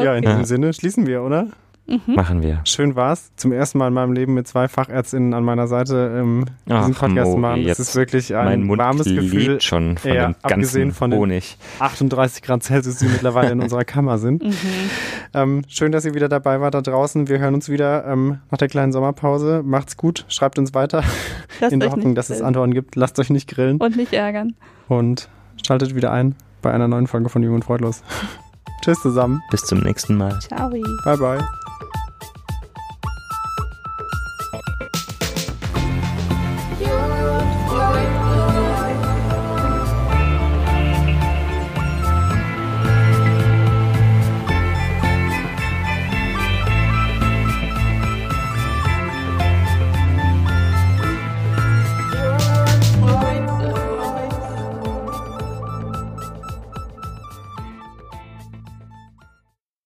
B: Ja, in diesem Sinne schließen wir, oder?
A: Mhm. Machen wir.
B: Schön war's. Zum ersten Mal in meinem Leben mit zwei Fachärztinnen an meiner Seite ähm, Ach, diesen Podcast Mo, machen. Das ist wirklich ein warmes Gefühl.
A: schon von ja, dem abgesehen von den
B: Honig. 38 Grad Celsius, die mittlerweile in unserer Kammer sind. Mhm. Ähm, schön, dass ihr wieder dabei wart da draußen. Wir hören uns wieder ähm, nach der kleinen Sommerpause. Macht's gut, schreibt uns weiter. Lasst in der Hoffnung, dass es Antworten gibt. Lasst euch nicht grillen.
C: Und nicht ärgern.
B: Und schaltet wieder ein bei einer neuen Folge von Jung und Freudlos. Tschüss zusammen.
A: Bis zum nächsten Mal.
C: Ciao.
B: Bye, bye.